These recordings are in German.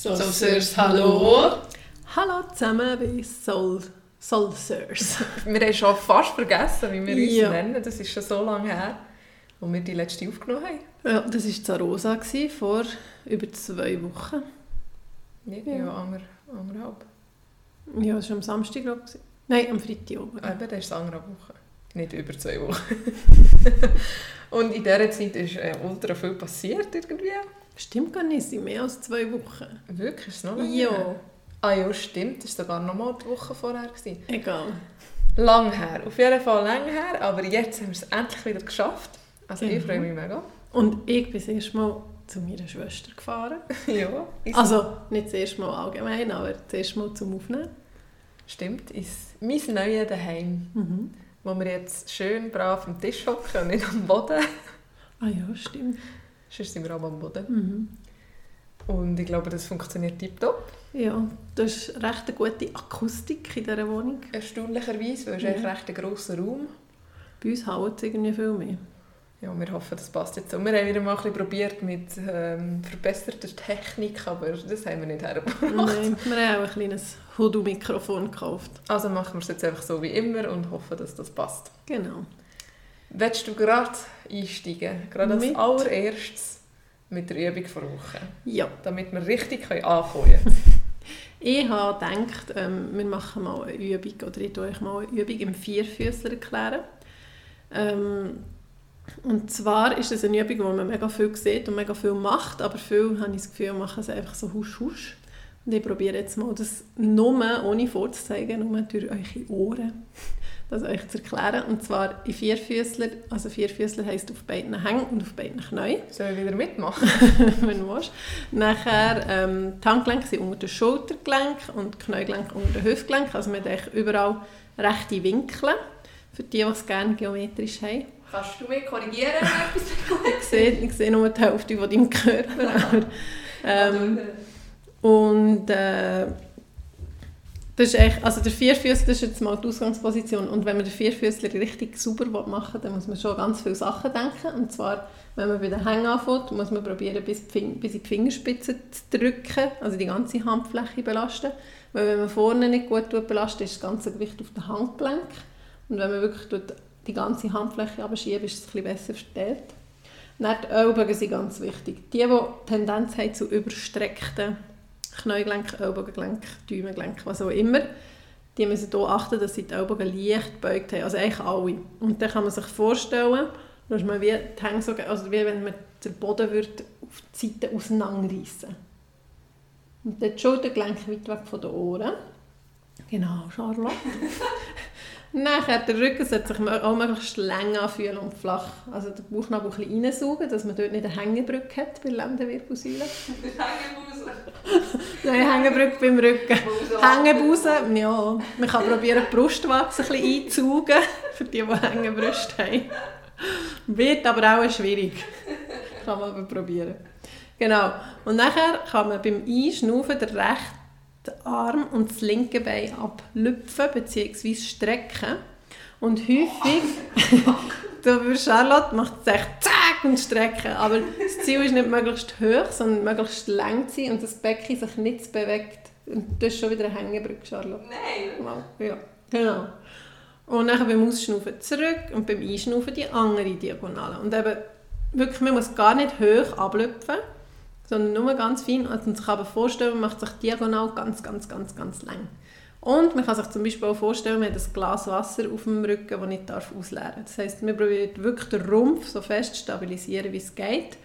So, Sirs, hallo. Hallo zusammen bei Soul Sirs. Wir haben schon fast vergessen, wie wir uns Ja. nennen. Das ist schon so lange her, als wir die letzte aufgenommen haben. Ja, das war Zarosa vor über zwei Wochen. Ja, Ja. ja ander, anderthalb. Ja, das war am Samstag, glaube ich. Nein, am Freitag oben. Eben, das ist anderthalb Wochen. Nicht über zwei Wochen. Und in dieser Zeit ist äh, ultra viel passiert irgendwie. Stimmt gar nicht, es sind mehr als zwei Wochen. Wirklich, ist es noch länger Ja? Ah ja, stimmt. Das war sogar noch mal die Woche vorher. Gewesen. egal. Lang her. Auf jeden Fall lang her. Aber jetzt haben wir es endlich wieder geschafft. Also ich Genau. freue mich mega. Und ich bin das erste Mal zu meiner Schwester gefahren. ja, Also nicht das erste Mal allgemein, aber das erste Mal zum Aufnehmen. Stimmt, ist mein neues Daheim, Mhm. wo wir jetzt schön brav am Tisch hocken und nicht am Boden. Ah ja, stimmt. Sonst sind wir auch am Boden. Mhm. Und ich glaube, das funktioniert tiptop. Ja, das ist recht eine gute Akustik in dieser Wohnung. Erstaunlicherweise, weil es Ja. ist eigentlich recht ein grosser Raum. Bei uns haut es irgendwie viel mehr. Ja, wir hoffen, das passt jetzt so. Wir haben wieder mal ein bisschen probiert mit ähm, verbesserter Technik, aber das haben wir nicht hergebracht. Nein, wir haben auch ein kleines Hoodoo-Mikrofon gekauft. Also machen wir es jetzt einfach so wie immer und hoffen, dass das passt. Genau. Willst du gerade einsteigen? Gerade als Mit? allererstes mit der Übung vor Woche. Ja, Damit wir richtig anfangen können. ich habe gedacht, ähm, wir machen mal eine Übung, oder ich euch mal eine Übung im Vierfüßler erklären. Ähm, und zwar ist es eine Übung, wo man mega viel sieht und mega viel macht, aber viele, habe ich das Gefühl, machen es einfach so husch husch. Und ich probiere jetzt mal das nur, ohne vorzuzeigen, nur durch eure Ohren, das euch zu erklären. Und zwar in Vierfüßler, also Vierfüßler heisst auf beiden Hängen und auf beiden Knien. Sollen wir wieder mitmachen? wenn du willst. Nachher, ähm, die Handgelenke sind unter den Schultergelenk und die Kniegelenke unter den Hüftgelenk. Also man hat überall rechte Winkel, für die, die es gerne geometrisch haben. Kannst du mich korrigieren, wenn Ich sehe, ich sehe nur die Hälfte von deinem Körper. Aber, ähm, und äh, das ist echt, also der Vierfüßler ist jetzt mal die Ausgangsposition und wenn man den Vierfüßler richtig sauber machen will, dann muss man schon ganz viele Sachen denken und zwar, wenn man bei den Hängen anfängt, muss man probieren, bis, bis in die Fingerspitze zu drücken, also die ganze Handfläche belasten, weil wenn man vorne nicht gut belastet, ist das ganze Gewicht auf dem Handgelenk und wenn man wirklich die ganze Handfläche abschiebt, ist es ein besser verteilt. Dann die Ellbogen sind ganz wichtig. Die, die Tendenz haben zu überstreckten Kniegelenk, Ellbogengelenk, Daumengelenk, was auch immer, die müssen hier achten, dass sie die Ellbogen leicht gebeugt haben. Also eigentlich alle. Und dann kann man sich vorstellen, dass man wie die so, also wie wenn man den Boden würde auf die Seite auseinanderreißen Und dann die Schultergelenke weit weg von den Ohren. Genau, Charlotte. Nachher, der Rücken sollte sich auch möglichst lang anfühlen und flach. Also den Bauchnabel ein bisschen reinsaugen, dass man dort nicht eine Hängebrücke hat bei der Lendenwirbelsäule. Nein, Hängebrücke beim Rücken. Hängebusen, ja. Man kann probieren, die Brustwarze ein bisschen einzusaugen, für die, die Hängebrüste haben. Wird aber auch schwierig. Kann man aber probieren. Genau. Und nachher kann man beim Einschnaufen den rechten Arm und das linke Bein ablüpfen bzw. strecken. Und häufig, würde Charlotte macht es echt zack und strecken. Aber das Ziel ist nicht möglichst hoch, sondern möglichst lang zu sein und das Becken sich nicht bewegt. Und das ist schon wieder eine Hängebrücke, Charlotte. Nein! Ja, genau. Und dann beim Ausschnaufen zurück und beim Einschnaufen die andere Diagonale. Und eben, wirklich, man muss gar nicht hoch ablüpfen, sondern nur ganz fein. Und man sich aber vorstellen, man macht sich diagonal ganz, ganz, ganz, ganz lang. Und man kann sich zum Beispiel auch vorstellen, man hat ein Glas Wasser auf dem Rücken, das nicht ausleeren darf. Das heisst, man probiert wirklich den Rumpf so fest zu stabilisieren, wie es geht.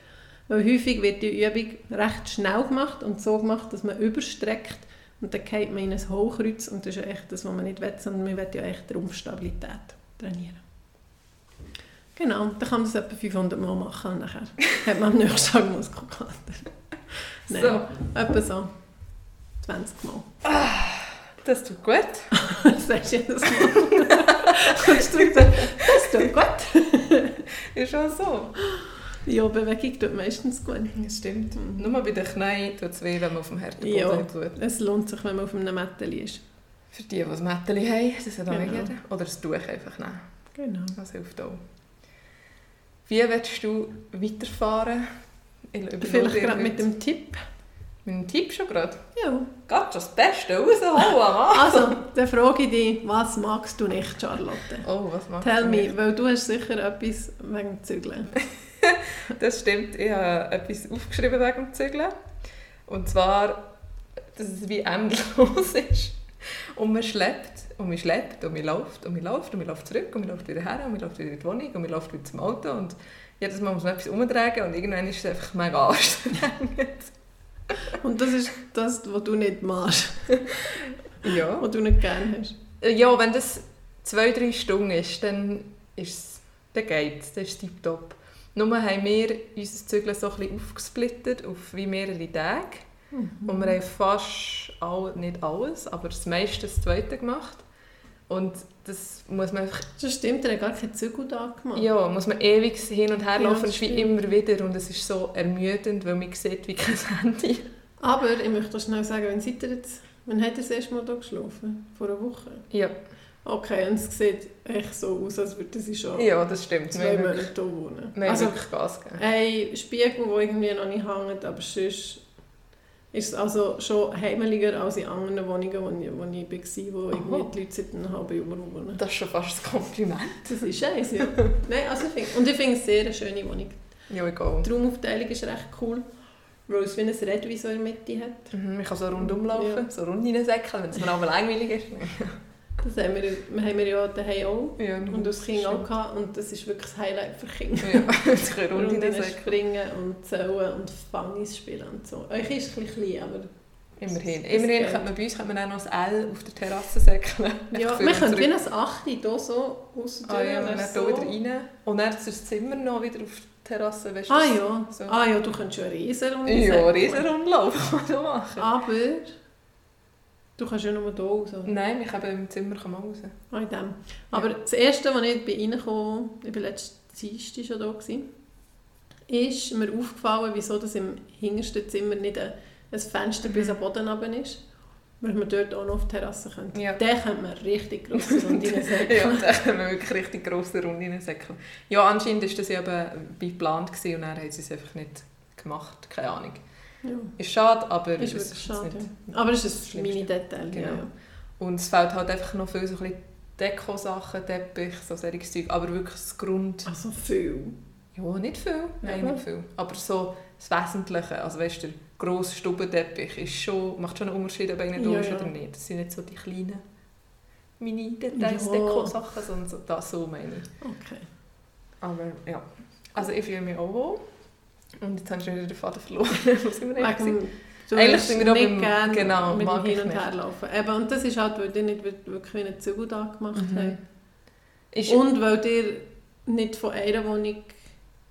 Weil häufig wird die Übung recht schnell gemacht und so gemacht, dass man überstreckt und dann geht man in ein Hochkreuz und das ist ja echt das, was man nicht will, sondern man will ja echt die Rumpfstabilität trainieren. Genau, dann kann man das etwa 500 Mal machen und nachher hat man am nächsten Tag Muskelkater. Nein, So. etwa so 20 Mal. Das tut gut. Das sagst du jedes Mal. Kommst du sagst, das tut gut. Ist schon so. Ja, Bewegung tut meistens gut. Das stimmt. Mhm. Nur bei den Knien tut es weh, wenn man auf dem harten Ja. Tut. Es lohnt sich, wenn man auf einem Mätteli ist. Für die, die ein Mätteli haben, das hat auch Genau. jeder. Oder das Tuch einfach nehmen. Genau. Das hilft auch. Wie willst du weiterfahren? Ich Vielleicht gerade mit dem Tipp. Mit einem Tipp schon gerade? Ja. Geht schon das Beste rausholen, Mann. Also, dann frage ich dich, was magst du nicht, Charlotte? Oh, was machst Tell du me, nicht? weil du hast sicher etwas wegen dem Zügeln. Das stimmt. Ich habe etwas aufgeschrieben wegen dem Zügeln. Und zwar, dass es wie endlos ist. Und man schleppt und man schleppt und man läuft und man läuft und man läuft zurück und man läuft wieder her und man läuft wieder in die Wohnung und man läuft wieder zum Auto und jedes Mal muss man etwas umtragen und irgendwann ist es einfach mega anstrengend. Und das ist das, was du nicht machst, Ja. was du nicht gerne hast. Ja, wenn das zwei, drei Stunden ist, dann, ist es, dann geht es, dann ist es tipptopp. Nur haben wir unser Zügeln so ein bisschen aufgesplittert auf wie mehrere Tage. Und wir haben fast all, nicht alles, aber das meiste das zweite gemacht. Und das muss man einfach, Das stimmt, er hat gar keinen Zügel da gemacht. ja, muss man ewig hin und her Ja, laufen, ist wie immer wieder und es ist so ermüdend, weil man sieht wie kein Handy. Aber ich möchte schnell sagen, wenn seid ihr jetzt, wann hat er das erste Mal hier geschlafen? Vor einer Woche? Ja, Okay, und es sieht echt so aus, als würde sie schon ja das stimmt. Wir zwei Monate wirklich, hier wohnen. wir Also, wirklich Gas gegeben. ein Spiegel, der irgendwie noch nicht hängt, aber sonst ist es also schon heimeliger als in anderen Wohnungen, wo ich, wo ich war, wo irgendwie Aha. die Leute seit einem halben Jahr wohnen. Das ist schon fast ein Kompliment. Das ist scheiße, ja. Nein, also ich find, und ich finde es sehr eine schöne Wohnung. Ja, egal. Die Raumaufteilung ist recht cool, weil es wie ein so in der Mitte hat. Mhm, ich kann so rundum laufen, Ja. so rund reinsäckeln, wenn es mir aber langweilig ist. Das haben wir, haben wir ja daheim auch. Ja, Und das Kind auch stimmt. gehabt. Und das ist wirklich das Highlight für Kinder. Ja, es können rund Runden reinsäckeln. springen und zählen und Fangis spielen und so. Euch ist ein bisschen klein, aber... Immerhin. Immerhin könnte man bei uns könnte man auch noch ein L auf der Terrasse säckeln. Ja, und können wie ein Achti hier so aus der Ah ja, und dann so. wieder rein. Und dann ist das Zimmer noch wieder auf der Terrasse. Weißt du, Ah ja. So. ah ja, du könntest schon eine Riesenrunde Ja, säckeln. Riesenrundlauf kann man machen. Aber... Du kannst ja nur hier raus. Nein, ich habe im Zimmer kann man raus. Ah, in dem. Aber das Erste, als ich bin reingekommen bin, ich war letzten Dienstag schon da, gewesen, ist mir aufgefallen, wieso das im hintersten Zimmer nicht ein, ein Fenster bis am Boden runter ist. Weil man dort auch noch auf die Terrasse könnte. Ja. Den könnte man richtig grosse Runde ja, säckeln. da können wir wirklich richtig grosse Runde reinsäckeln. Ja, anscheinend war das ja eben geplant gewesen und dann haben sie es einfach nicht gemacht. Keine Ahnung. Ja. Ist schade, aber Ist es jetzt schade. nicht-. Aber es ist ein. Mini-Detail. Genau. Ja. Und es fehlt halt einfach noch viel so ein bisschen Deko-Sachen, Teppich, so solches Zeug. Aber wirklich das Grund... Also viel. Ja, nicht viel. Nein, Ja. nicht viel. Aber so das Wesentliche. Also weißt du, der grosse Stubenteppich ist schon, macht schon einen Unterschied, ob einer da Ja, ist oder nicht. Das sind nicht so die kleinen Mini-Details, Ja. Deko-Sachen, sondern so, das so meine ich. Okay. Aber ja. Also ich fühle mich auch wohl. Und jetzt habe ich schon wieder den Faden verloren. Wo sind wir eigentlich? Du Eigentlich sind wir auch nicht gerne genau, mit dem Hin- und nicht. Herlaufen. Eben, und das ist halt, weil die nicht wirklich einen Zügel da gemacht Mhm. haben. Ist, Und weil ihr nicht von einer Wohnung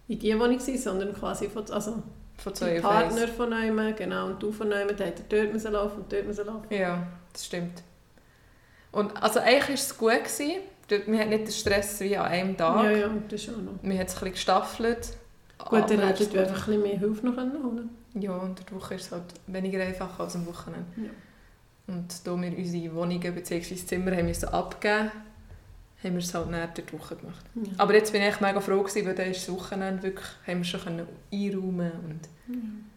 in diese Wohnung seid, sondern quasi von, also von die zwei Partner von einem, genau, und du von einem, da hat er dort müssen laufen und dort müssen laufen. Ja, das stimmt. Und also eigentlich war es gut. Gewesen. Wir hatten nicht den Stress wie an einem Tag. Ja, ja, das auch noch. Wir haben es ein bisschen gestaffelt. Gut, dann hättet ihr einfach ein bisschen mehr Hilfe noch können holen Ja, unter der Woche ist es halt weniger einfach als am Wochenende. Ja. Und da wir unsere Wohnungen bzw. Zimmer haben müssen abgeben haben wir es halt näher der Woche gemacht. Ja. Aber jetzt bin ich mega froh, gewesen, weil dann ist das Wochenende wirklich, haben wir schon können einräumen und Ja. ein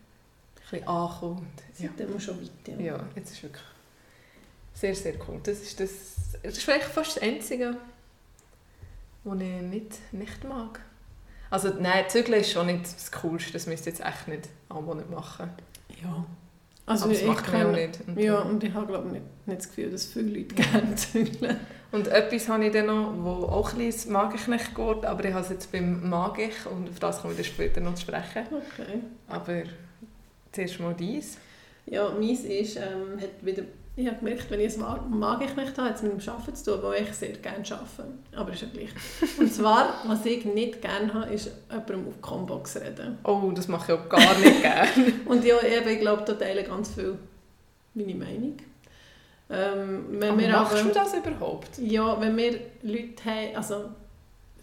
bisschen ankommen. Und, ja. Seitdem schon weit, ja. ja, jetzt ist wirklich sehr, sehr cool. Das ist, das, das ist vielleicht fast das Einzige, was ich nicht, nicht mag. Also nein, Zügeln ist schon nicht das Coolste, das müsst ihr jetzt echt nicht alle Monate machen. Ja. Also Aber das ich macht man auch kann, nicht. Und Ja, und ich habe glaube nicht, nicht das Gefühl, dass viele Leute gerne zügeln. Und etwas habe ich dann noch, wo auch ein bisschen Magichknecht geht, aber ich habe es jetzt beim Magich und auf das komme ich dann später noch zu sprechen. Okay. Aber zuerst mal dies. Ja, meins ist, ähm, hat wieder, ich habe gemerkt, wenn ich es mag, mag ich nicht habe, hat es mit dem Arbeiten zu tun, wo ich sehr gerne arbeite. Aber ist ja gleich. Und zwar, was ich nicht gerne habe, ist jemandem auf Combox reden. Oh, das mache ich auch gar nicht gerne. Und ja, eben, ich glaube, da teilen ganz viel meine Meinung. Ähm, wenn aber wir machst aber, du das überhaupt? Ja, wenn wir Leute haben, also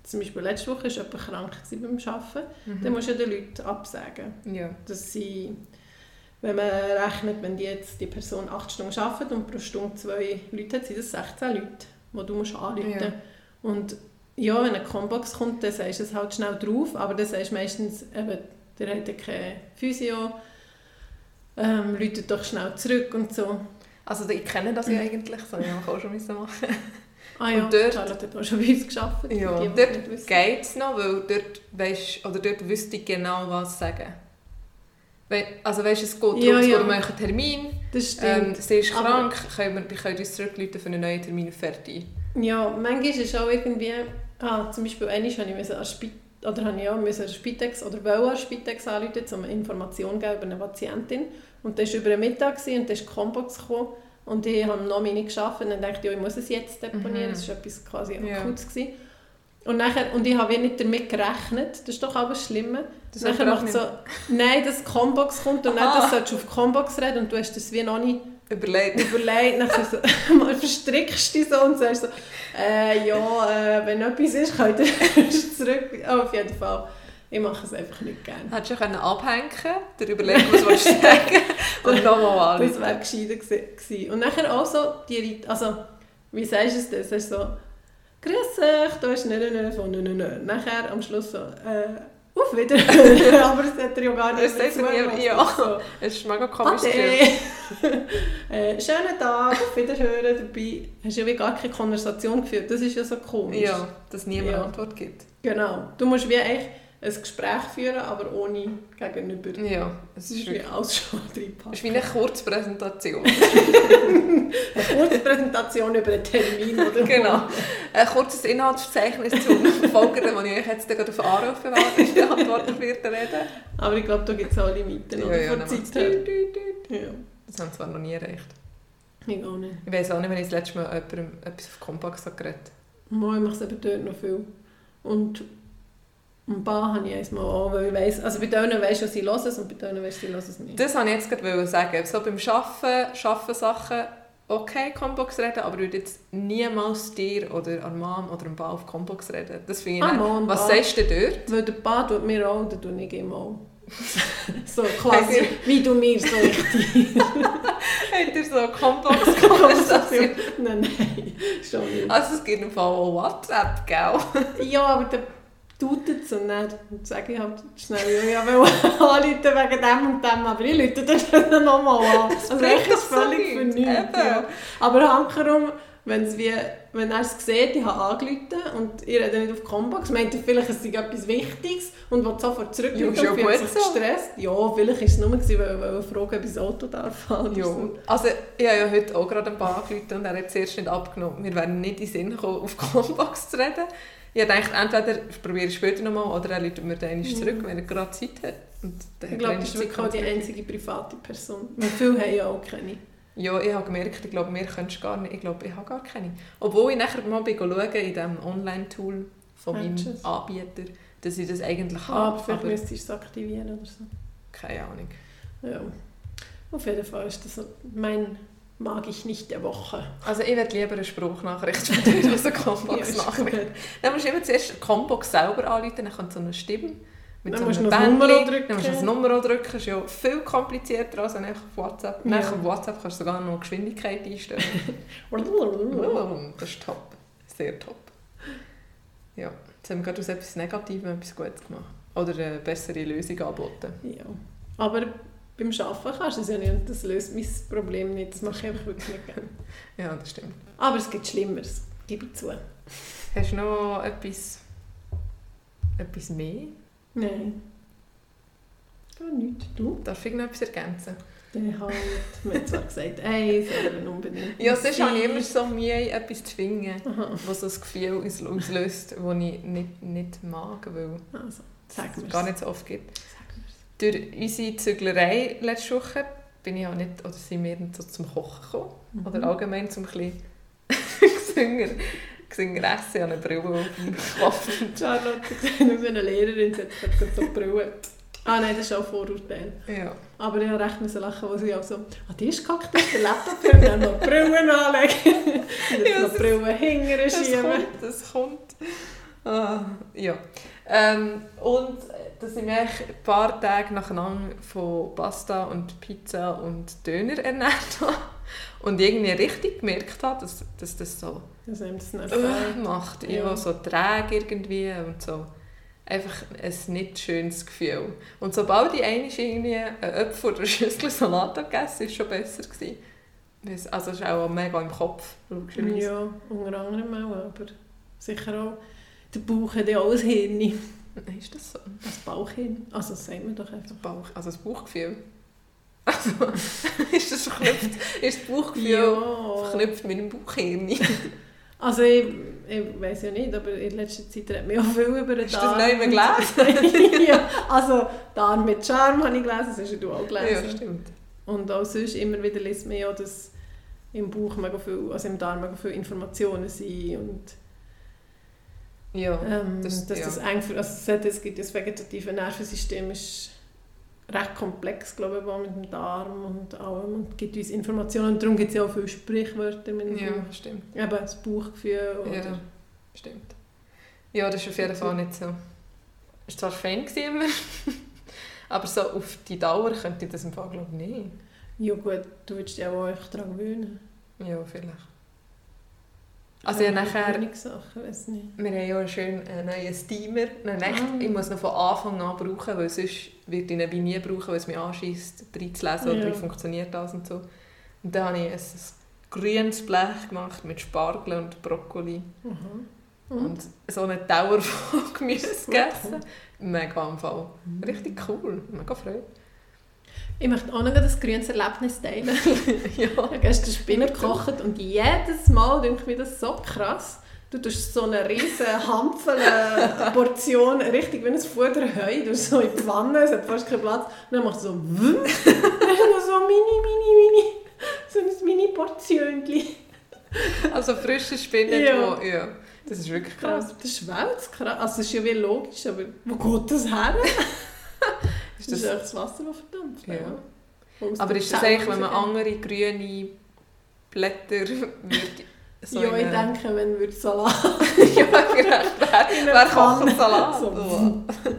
zum Beispiel letzte Woche war jemand krank beim Arbeiten, Mhm. dann musst du den Leuten absagen. Ja. dass sie, wenn man rechnet, wenn die jetzt die Person 8 Stunden arbeitet und pro Stunde zwei Leute hat, sind das 16 Leute, die du musst anrufen musst. Ja. Und ja, wenn eine Combox kommt, dann sagst du es halt schnell drauf, aber dann sagst du meistens, eben, der hat ja keine Physio, ähm, läutet doch schnell zurück und so. Also ich kenne das ja eigentlich, das habe ich auch schon machen. Ah ja, Und dort- Charlotte hat auch schon bei uns gearbeitet. Ja, die, dort geht es noch, weil dort, weisst, oder dort wüsste ich genau, was sagen. Also weißt, es geht darum, Ja, es einen Termin, Das stimmt. ähm, sie ist Aber- krank, können wir, können uns zurückrufen für einen neuen Termin fertig. Ja, manchmal ist es auch irgendwie, ah, zum Beispiel einmal habe ich müssen an Spit oder habe ich auch müssen Spitex oder wollte an Spitex anrufen, um eine Information zu geben über eine Patientin. Und das war über den Mittag und dann ist die Combox gekommen und ich habe noch nicht geschafft und dann dachte ich, ja, ich muss es jetzt deponieren, Mhm. das war etwas quasi Ja. Akutes. gewesen. Und, nachher, und ich habe wie nicht damit gerechnet, das ist doch auch das Schlimme. Das nachher hast macht so, nein, dass Combox kommt und Aha. dann solltest du auf Combox reden und du hast das wie noch nicht überlegt. überlegt, nachher so, mal verstrickst du dich so und sagst so, äh, ja, äh, wenn etwas ist, könnt ihr erst zurück. Oh, auf jeden Fall. Ich mache es einfach nicht gerne. Hättest du können abhängen dir überlegen, was du sagen und nochmal Das anrufen. wäre gescheiter gewesen. Und nachher auch so, die, also, wie sagst du es denn? Sagst du so, grüß dich, da ist nicht eine von nö, nö, nö. Nachher am Schluss so, äh, auf Wiederhören. Aber das hat er ja gar nicht Das nie, ja. So, Es ist mega komisch. äh, schönen Tag, auf Wiederhören dabei. Hast ja wie gar keine Konversation geführt. Das ist ja so komisch. Ja, dass niemand Ja. Antwort gibt. Genau. Du musst wie eigentlich ein Gespräch führen, aber ohne gegenüber. Ja, es ist ist wie alles schon Es reinpacken. ist wie eine Kurzpräsentation. Eine kurze Präsentation über einen Termin, oder? genau. Ein kurzes Inhaltsverzeichnis zum Folgenden, das ich euch jetzt gerade auf Anrufe beantworten werde. reden. Aber ich glaube, da gibt es auch Limiten, oder? Von dann der macht's Zeit. Ja. Das haben wir zwar noch nie erreicht. Ich auch nicht. Ich weiß auch nicht, wenn ich das letzte Mal jemandem etwas auf Kompax habe geredet Mal, ich mache es eben dort noch viel. Und ein paar habe ich eins mal auch, weil ich weiss, also bei denen weisst du, sie hören es und bei denen weisst du, sie hören es nicht. Das wollte ich jetzt gerade sagen. So beim Arbeiten, Arbeiten Sachen, okay, Combox reden, aber ich würde jetzt niemals dir oder an Mom oder am Ball auf Combox reden. Das finde ich Ah. Mom, Was Ball. sagst du dort? Weil der Paar tut mir auch, dann tue ich ihm auch. so quasi, wie du mir so richtig. Habt ihr so Combox-Konversation? nein, nein, schon nicht. also es gibt im Fall auch WhatsApp, gell? Ja, aber der tut es und dann sage ich halt schnell, ja, ich will anrufen wegen dem und dem, aber ich rufe dann nochmal an. Also echt ist völlig für nichts. Ja. Aber hankerum, wenn's wie, wenn er es sieht, ich habe angerufen und ich rede nicht auf Combox, meint er vielleicht, es sei etwas Wichtiges und will sofort zurück Ja, ja und fühlt gut sich so. gestresst. Ja, vielleicht war es nur, gewesen, weil er fragen, ob ich das Auto darf fahren Ja. so. Also ich habe ja heute auch gerade einen Bar angerufen und er hat es erst nicht abgenommen. Wir werden nicht in den Sinn gekommen, auf Combox zu reden. Ich dachte, entweder probiere ich später nochmal oder er ruft mir dann zurück, wenn er gerade Zeit hat. Ich glaube, das ist wirklich auch die einzige private Person. Weil viele haben ja auch keine. Ja, ich habe gemerkt, ich glaube, mir könntest gar nicht. Ich glaube, ich habe gar keine. Obwohl ich nachher mal schauen in diesem Online-Tool von meinem. Anbieter, dass ich das eigentlich Ah, habe. aber vielleicht aber müsstest du es aktivieren oder so. keine Ahnung. Ja. Auf jeden Fall ist das mein mag ich nicht der Woche. Also ich würde lieber eine Spruchnachricht von dir als eine Ja, Combox-Nachricht. gut. Dann musst du immer zuerst die Combox selber anrufen, dann kommt so eine Stimme. Mit Dann so einem Bändchen, Nummer drücken. Dann musst du das Nummer drücken. Das ist ja viel komplizierter als einfach auf WhatsApp. Ja. Nach auf WhatsApp kannst du sogar noch Geschwindigkeit einstellen. Das ist top. Sehr top. Ja, jetzt haben wir gerade aus etwas Negativem etwas Gutes gemacht. Oder eine bessere Lösung angeboten. ja. Aber beim Arbeiten kannst du es ja nicht und das löst mein Problem nicht. Das mache ich einfach wirklich nicht gerne. Ja, das stimmt. Aber es gibt Schlimmeres, gebe ich zu. Hast du noch etwas, etwas mehr? Nein. Gar nichts. Du? Darf ich noch etwas ergänzen? Der halt. Man hat zwar gesagt, ey, sollen unbedingt. Ja, sonst habe ich immer so Mühe, etwas zu finden, Aha. was so das Gefühl aus- auslöst, das ich nicht, nicht mag, weil Also, es gar nicht so oft gibt. Durch unsere Züglerei letzte Woche bin ich auch nicht, oder sind wir so zum Kochen gekommen. Mhm. Oder allgemein zum ein gesünger, gesünger essen. Ich habe eine Brille auf dem Kopf. Charlotte ich bin eine Lehrerin, sie hat so Brille. Ah nein, das ist auch ein Vorurteil. Ja. Aber ich habe recht müssen lachen, wo sie auch so an den Tisch gehackt ist, den Laptop und dann noch die Brillen anlegen. Und Ja, noch das- die Brillen hinterher Das schieben. kommt, das kommt. Ah, ja. Ähm, und da sind wir eigentlich ein paar Tage nacheinander von Pasta und Pizza und Döner ernährt haben. Und irgendwie richtig gemerkt habe, dass, dass das so Das äh, macht. Ja. Ja. so träge irgendwie und so. einfach ein nicht schönes Gefühl. Und sobald ich einmal irgendwie einen Apfel oder eine Schüssel Salat gegessen habe, war es schon besser. Gewesen. Also es ist auch mega im Kopf, logischerweise. Ja, unter anderem auch, aber sicher auch. Der Bauch hat ja auch ein Hirn, Ist das so? das Bauchhirn. Also das sagt man doch einfach. Bauch, also das Bauchgefühl. Also, ist das verknüpft? Ist das Bauchgefühl Ja. verknüpft mit dem Bauchhirn? Also ich, ich weiß ja nicht, aber in letzter Zeit hat man ja viel über den Hast du das Darm. neu gelesen? ja, also Darm mit Charme habe ich gelesen, das hast ja du auch Ja, gelesen. stimmt. Und auch sonst immer wieder liest man ja, dass im Bauch mega viel, also im Darm mega viele Informationen sind und Ja, ähm, Das- dass ja. das eng, für- also es gibt das vegetative Nervensystem ist recht komplex, glaube ich, auch mit dem Darm und allem und gibt uns Informationen und darum gibt es ja auch viele Sprichwörter mit dem ja, Bauch. stimmt. Eben das Bauchgefühl oder... Ja, stimmt. Ja, das ist auf jeden Fall nicht so. Es war zwar gewesen immer, aber so auf die Dauer könnte ich das im Fall glaube ich nicht. Ja gut, du würdest dich auch echt daran gewöhnen. Ja, vielleicht. Also ja, nachher, Sachen, weiß nicht. wir haben ja einen schönen äh, neuen Steamer. Nein, echt, Ah. Ich muss ihn von Anfang an brauchen, weil sonst wird ich ihn wie nie brauchen, weil es mich anschießt, reinzulesen oder Ja. wie funktioniert das und so. Und dann habe ich ein, ein grünes Blech gemacht mit Spargel und Brokkoli. Aha. Und so einen Tower von Gemüse gegessen. Mega am Fall. Richtig cool. Mega Freude. Ich möchte auch noch ein grünes Erlebnis teilen. ja. Ich habe gestern Spinner gekocht und jedes Mal denke mir das so krass. Du tust so eine riesige Hampfel-Portion, richtig wie ein Futterheu, du so in die Pfanne, es hat fast keinen Platz. Und dann machst du so wumm, dann so mini, mini, mini, so ein Mini-Portionchen. Also frische Spinat, Ja. wo, ja. Das ist wirklich krass. Das schwellt krass. Also das ist ja wie logisch, aber wo geht das her? Ist Das ist das, echt das Wasser, das verdampft. Ja. Aber ist das eigentlich, wenn man andere grüne Blätter würde so ja, ich denke, wenn wir Salat ja, in wär eine Pfanne- Kochsalat. So. Oh.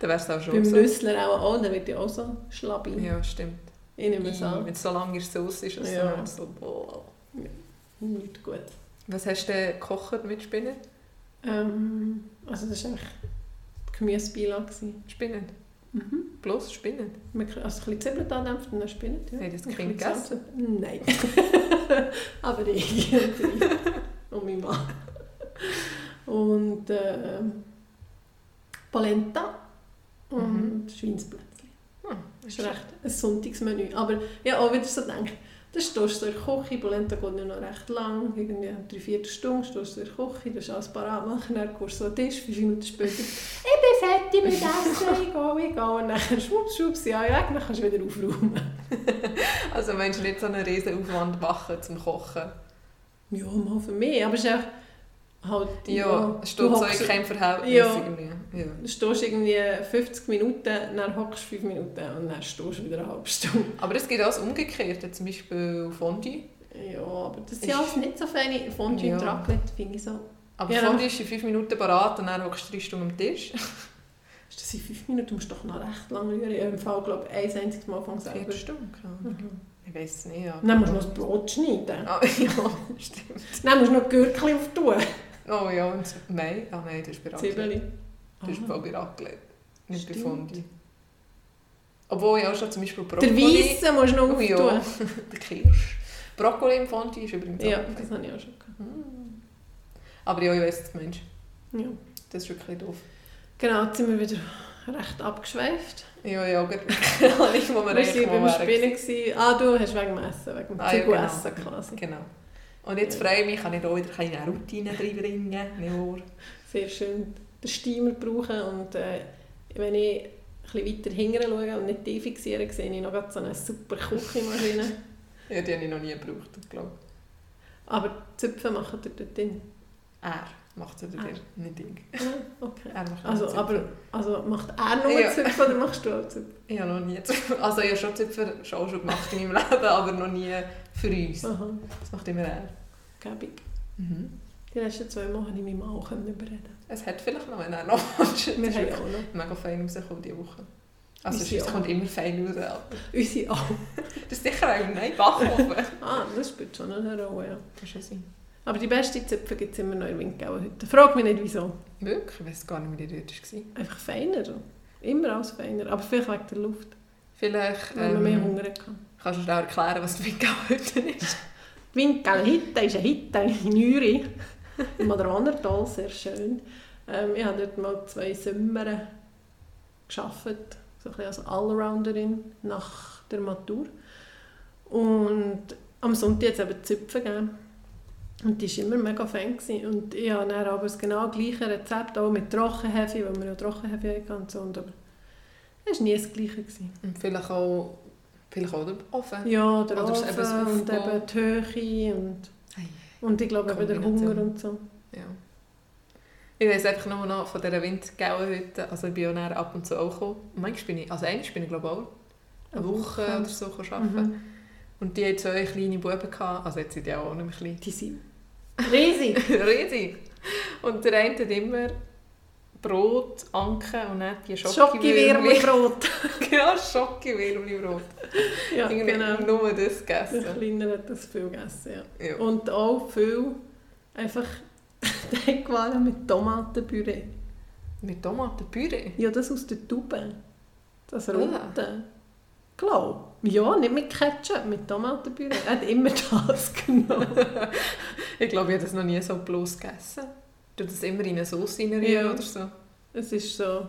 Dann wäre es auch schon beim so. Nüssler auch, auch, dann wird ja auch so schlabbi. Ja, stimmt. Ich nehme es an. Wenn es so lange in der Sauce ist, ist Ja. so, boah. Nicht gut. Was hast du denn gekocht mit Spinat? Ähm, also das war eigentlich die Gemüsebeilage. gewesen. Mhm. Bloß Spinat? Man kann- Also ein bisschen Zwiebeln andämpft und dann Spinat. Ja. Ihr das Und Kind gegessen? Nein. Aber ich und mein Mann. Und äh, Polenta und Schweinsplätzchen. Hm, Das ist recht ein Sonntagsmenü. Aber ja, auch wieder so denke, dann stehst du in der Küche, Polenta geht ja noch recht lang, irgendwie eine Dreiviertelstunde stehst du in der Küche, du alles parat machen, dann kommst du so an den Tisch, fünf Minuten später, ich bin fertig mit Essen, ich gehe, ich gehe, und dann schwupps, schwupps, ja, ja, dann kannst du wieder aufräumen. Also meinst du nicht so einen riesen Aufwand machen zum Kochen? Ja, mal für mich, aber es ist auch halt... Ja, es steht so in keinem Verhältnis Ja. irgendwie. Ja. Du stehst irgendwie 50 Minuten, dann hockst du 5 Minuten und dann stehst du wieder eine halbe Stunde. Aber es gibt auch das Umgekehrte, zum Beispiel Fondue. Ja, aber das Ist- alles nicht so feine Fondue Ja. und Raclette, finde ich so. Aber Ja, Fondue ist in 5 Minuten parat und dann hockst du 3 Stunden am Tisch. Ist das in 5 Minuten? Du musst doch noch recht lange rühren. Ich habe im Fall, glaube ich, ein einziges Mal von selber. 4 Stunden, Ahnung. Mhm. Ich weiß es nicht. Ja. Dann musst du noch das Brot schneiden. Ah, ja, stimmt. Dann musst du noch Gürkchen auftun. Oh ja, und Nein, ah nein, das ist bei Raclette. Das ist Aha. bei Raclette, nicht bei. Fondue. Obwohl ich auch schon zum Beispiel Der Brokkoli... Weisse musst du noch Oh ja, der Kirsch. Brokkoli im Fondue ist übrigens Ja, das habe ich auch schon gehabt. Hm. Aber ja, ich weiss, was du meinst. Ja. Das ist wirklich doof. Genau, jetzt sind wir wieder recht abgeschweift. Ja, ja, gerade nicht, wo wir Wir waren beim gewesen. Ah, du hast wegen dem Essen, wegen dem Ah, ja, genau. essen quasi. Genau. Und jetzt Ja. freue ich mich, kann ich da wieder eine Routine reinbringen. Ja. Sehr schön den Steamer brauchen und äh, wenn ich ein bisschen weiter hinten schaue und nicht die fixiere, sehe ich noch so eine super Küchenmaschine. ja, die habe ich noch nie gebraucht, glaube Aber Zöpfe machen ihr dort drin. Er macht es dir, nicht ich. Ah, okay. Er macht Also, aber, also macht er nur Ja. Zöpfe oder machst du auch Zöpfe? Ich habe noch nie Zöpfe. Also ich habe schon Zöpfe schon, schon gemacht in meinem Leben, aber noch nie für uns. Aha, Das macht immer er. gäbig. Mhm. Die letzten zwei Mal konnte ich mit Mann auch überreden. Es hat vielleicht noch, wenn er noch. Wir Das ist haben auch noch. mega fein rausgekommen diese Woche. Also es, Unsere es kommt immer fein raus. Unsere auch. Das ist sicher auch nein, Backofen. Ah, das spielt schon eine Rolle, ja. Kann schon sein. Aber die besten Zöpfe gibt es immer noch in Windgauer heute. Frag mich nicht, wieso. Wirklich? Ich weiß gar nicht, wie die dort war. Einfach feiner. Immer alles feiner. Aber vielleicht wegen der Luft. Vielleicht Weil man mehr ähm, Hunger hatte. Kannst du schnell erklären, was die Windgauhütte ist. Windgauer Hitte ist eine Hitte in Uri. Im Madranertal, sehr schön. Ähm, ich habe dort mal zwei Sommer gearbeitet. So ein bisschen als Allrounderin nach der Matur. Und am Sonntag hat es eben Zöpfe gegeben. Und die war immer mega Fan. Gewesen. Und ich habe dann aber das genau gleiche Rezept, auch mit Trockenhefe, weil wir ja Trockenhefe hatten und so. Und aber es war nie das gleiche. Gewesen. Und vielleicht auch, vielleicht auch der Ofen. Ja, der Oder Ofen eben das und eben die Höhe und, Ei, und ich glaube eben der. Hunger und so. Ja. Ich weiß einfach nur noch von dieser Windgauenhütte, also ich bin ja ab und zu auch gekommen. Manchmal bin ich, also einmal bin ich glaube auch eine Woche oder so arbeiten. Mhm. Und die hatten zwei kleine Buben, gehabt. also jetzt sind die auch nicht mehr klein. Die sind riesig. Riesig. Und der eine hat immer Brot, Anke und dann die Schockiwürmli. Schockiwürmli-Brot. genau, Schockiwürmli-Brot. ja, Irgendwie genau. nur das Der gegessen. Kleine hat das viel gegessen, ja. Ja. Und auch viel einfach Teigwaren mit Tomatenpüree. Mit Tomatenpüree. Ja, das aus der Tube. Das Ah. Rote. Glaub. Ja, nicht mit Ketchup, mit Tomatenpüree. Er hat immer das genommen. Ich glaube, ich habe das noch nie so bloß gegessen. Du das immer in eine Sauce reinrühren Ja. oder so. Es ist so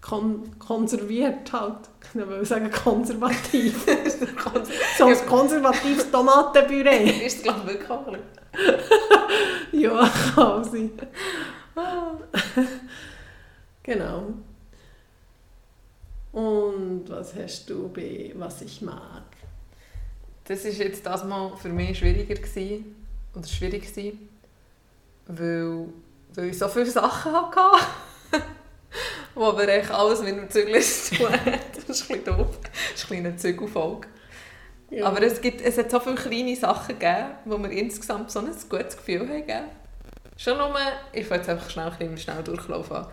kon konserviert halt. Ich würde sagen konservativ. so ein konservatives Tomatenpüree. ist glaube ich wirklich auch ja, kann sein. Ah. Genau. Und was hast du bei was ich mag? Das war jetzt das Mal für mich schwieriger gewesen, oder schwierig gewesen, weil, weil ich so viele Sachen hatte, wo aber echt alles mit dem Zügel zu tun hat. Das ist ein bisschen doof. Das ist ein kleiner Zügelfolge. Ja. Aber es, gibt, es hat so viele kleine Sachen gegeben, wo wir insgesamt so ein gutes Gefühl haben. Schon nur, ich will jetzt einfach schnell, ein schnell durchlaufen.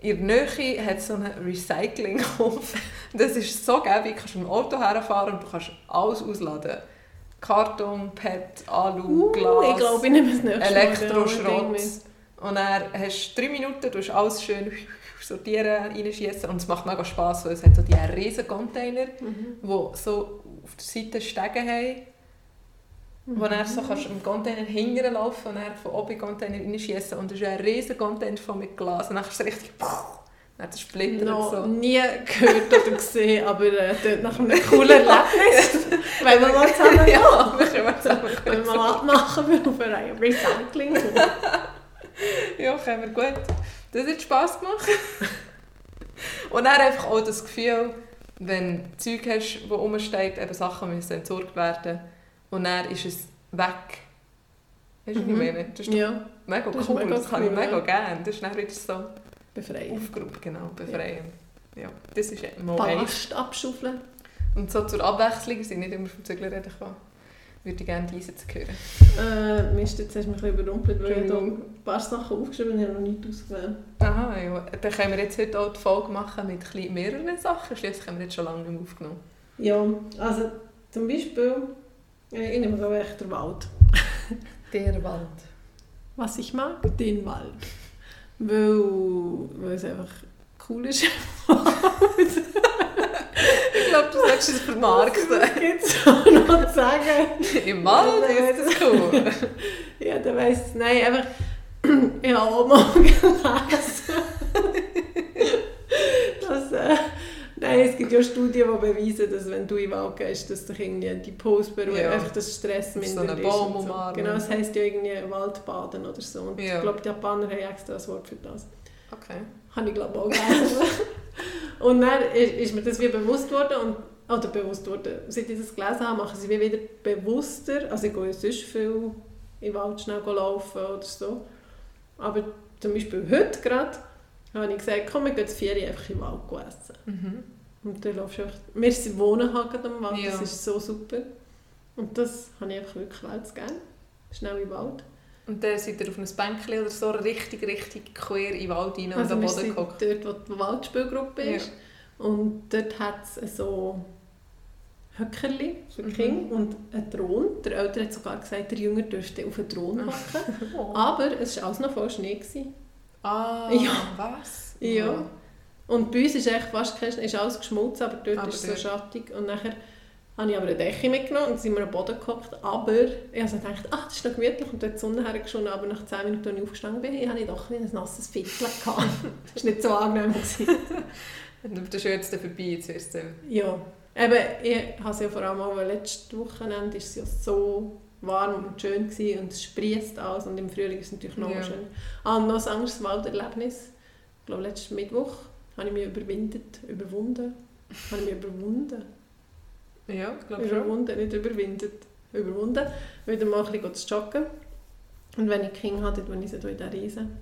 In der Nähe hat so einen Recyclinghof. Das ist so geil, du kannst mit dem Auto herfahren und du kannst alles ausladen. Karton, PET, Alu, uh, Glas, ich glaube, ich nehme Mal Elektroschrott. Und dann hast du drei Minuten, du hast alles schön sortieren, reinschießen und es macht mega Spass, weil es hat so diese riesen Container, Mhm. die so auf der Seite Stege haben, wo dann so kannst du im Container hingern laufen und dann von oben in den Container reinschießen und es ist ein riesen Container voll mit Glas und dann kannst du richtig dann das splittert noch so. nie gehört oder gesehen, aber äh, dort nach einem coolen Erlebnis. Wenn wir mal zusammen ja, wir können zusammen Wenn wir mal abmachen für auf ein Recycling. Ja, können wir gut. Das hat Spass gemacht. und dann einfach auch das Gefühl, wenn du Zeug hast, das rumsteht, eben Sachen müssen entsorgt werden und dann ist es weg. Weißt du, was Mhm. ich meine? Das ist Ja, mega das cool, mega das kann ich cool, mega ja. gerne. Das ist dann wieder so befreien. aufgeräumt, genau, befreien. Ja. das ist mal. Ballast abschaufeln. Und so zur Abwechslung, sind nicht immer vom Zügler reden kann, würde ich gerne diese zu hören. Äh, Mist, jetzt hast du mich ein bisschen überrumpelt, weil ich ein paar Sachen aufgeschrieben und ich habe noch nicht ausgewählt. Aha, ja. Dann können wir jetzt heute auch die Folge machen mit ein mehreren Sachen. Schliesslich haben wir jetzt schon lange nicht mehr aufgenommen. Ja, also zum Beispiel, äh, ich nehme da echt den Wald. Der Wald. Was ich mag, den Wald. Weil, weil es einfach cool ist. Ich glaube, du solltest es vermarkten. gibt es auch noch zu sagen. Im Wald ist das cool. Ja, der weiss, nein, einfach, ich habe auch mal gelesen, dass, äh, nein, es gibt ja Studien, die beweisen, dass wenn du in den Wald gehst, dass dich irgendwie die Postberuhigung, Ja. einfach das Stress So minder einen ist. Baum so. Genau, das heisst ja irgendwie Waldbaden oder so. Und Ja. ich glaube, die Japaner haben extra ein Wort für das. Okay. Habe ich glaube auch gelesen. und dann ist, mir das wie bewusst worden und oder bewusst worden. Seit ich das gelesen habe, machen sie wie wieder bewusster. Also ich gehe sonst viel in den Wald schnell laufen oder so. Aber zum Beispiel heute gerade habe ich gesagt, komm, wir gehen jetzt vier einfach in den Wald essen. Mhm. Und dann laufst du einfach... Wir sind wohnen halt am Wald, Ja. das ist so super. Und das habe ich einfach wirklich weit gerne. Schnell in den Wald. Und dann seid ihr auf einem Bänkchen oder so richtig, richtig quer in den Wald rein und Also am wir Boden sind gehockt. dort, wo die Waldspielgruppe Ja. ist. Und dort hat es so Höckerli für Mhm. Kinder und ein Thron. Der Ältere hat sogar gesagt, der Jünger dürfte auf einen Thron hocken. Oh. Aber es war alles noch voll Schnee. Gewesen. Ah, Ja. was? Ja. Und bei uns ist echt fast kein ist alles geschmolzen, aber dort Aber ist es so schattig. Und nachher habe ich aber eine Decke mitgenommen und sind wir am Boden gehockt. Aber ich habe so gedacht, ach, das ist noch gemütlich und dort die Sonne hergeschonen. Aber nach 10 Minuten, als ich aufgestanden bin, habe ich doch ein nasses Viertel gehabt. das war nicht so angenehm. Und ist jetzt vorbei, jetzt wirst du... Ja, eben, ich habe es ja vor allem auch letztes Wochenende ist es ja so warm und schön gewesen und es sprießt alles und im Frühling ist es natürlich noch Ja. schön. Ah, und noch ein anderes Walderlebnis. Ich glaube, letzten Mittwoch habe ich mich überwindet, überwunden. habe ich mich überwunden? Ja, ich glaube schon. Überwunden, nicht überwindet. Überwunden. Wieder mal ein bisschen zu joggen. Und wenn ich Kinder hatte, dann ich sie in der Riesen.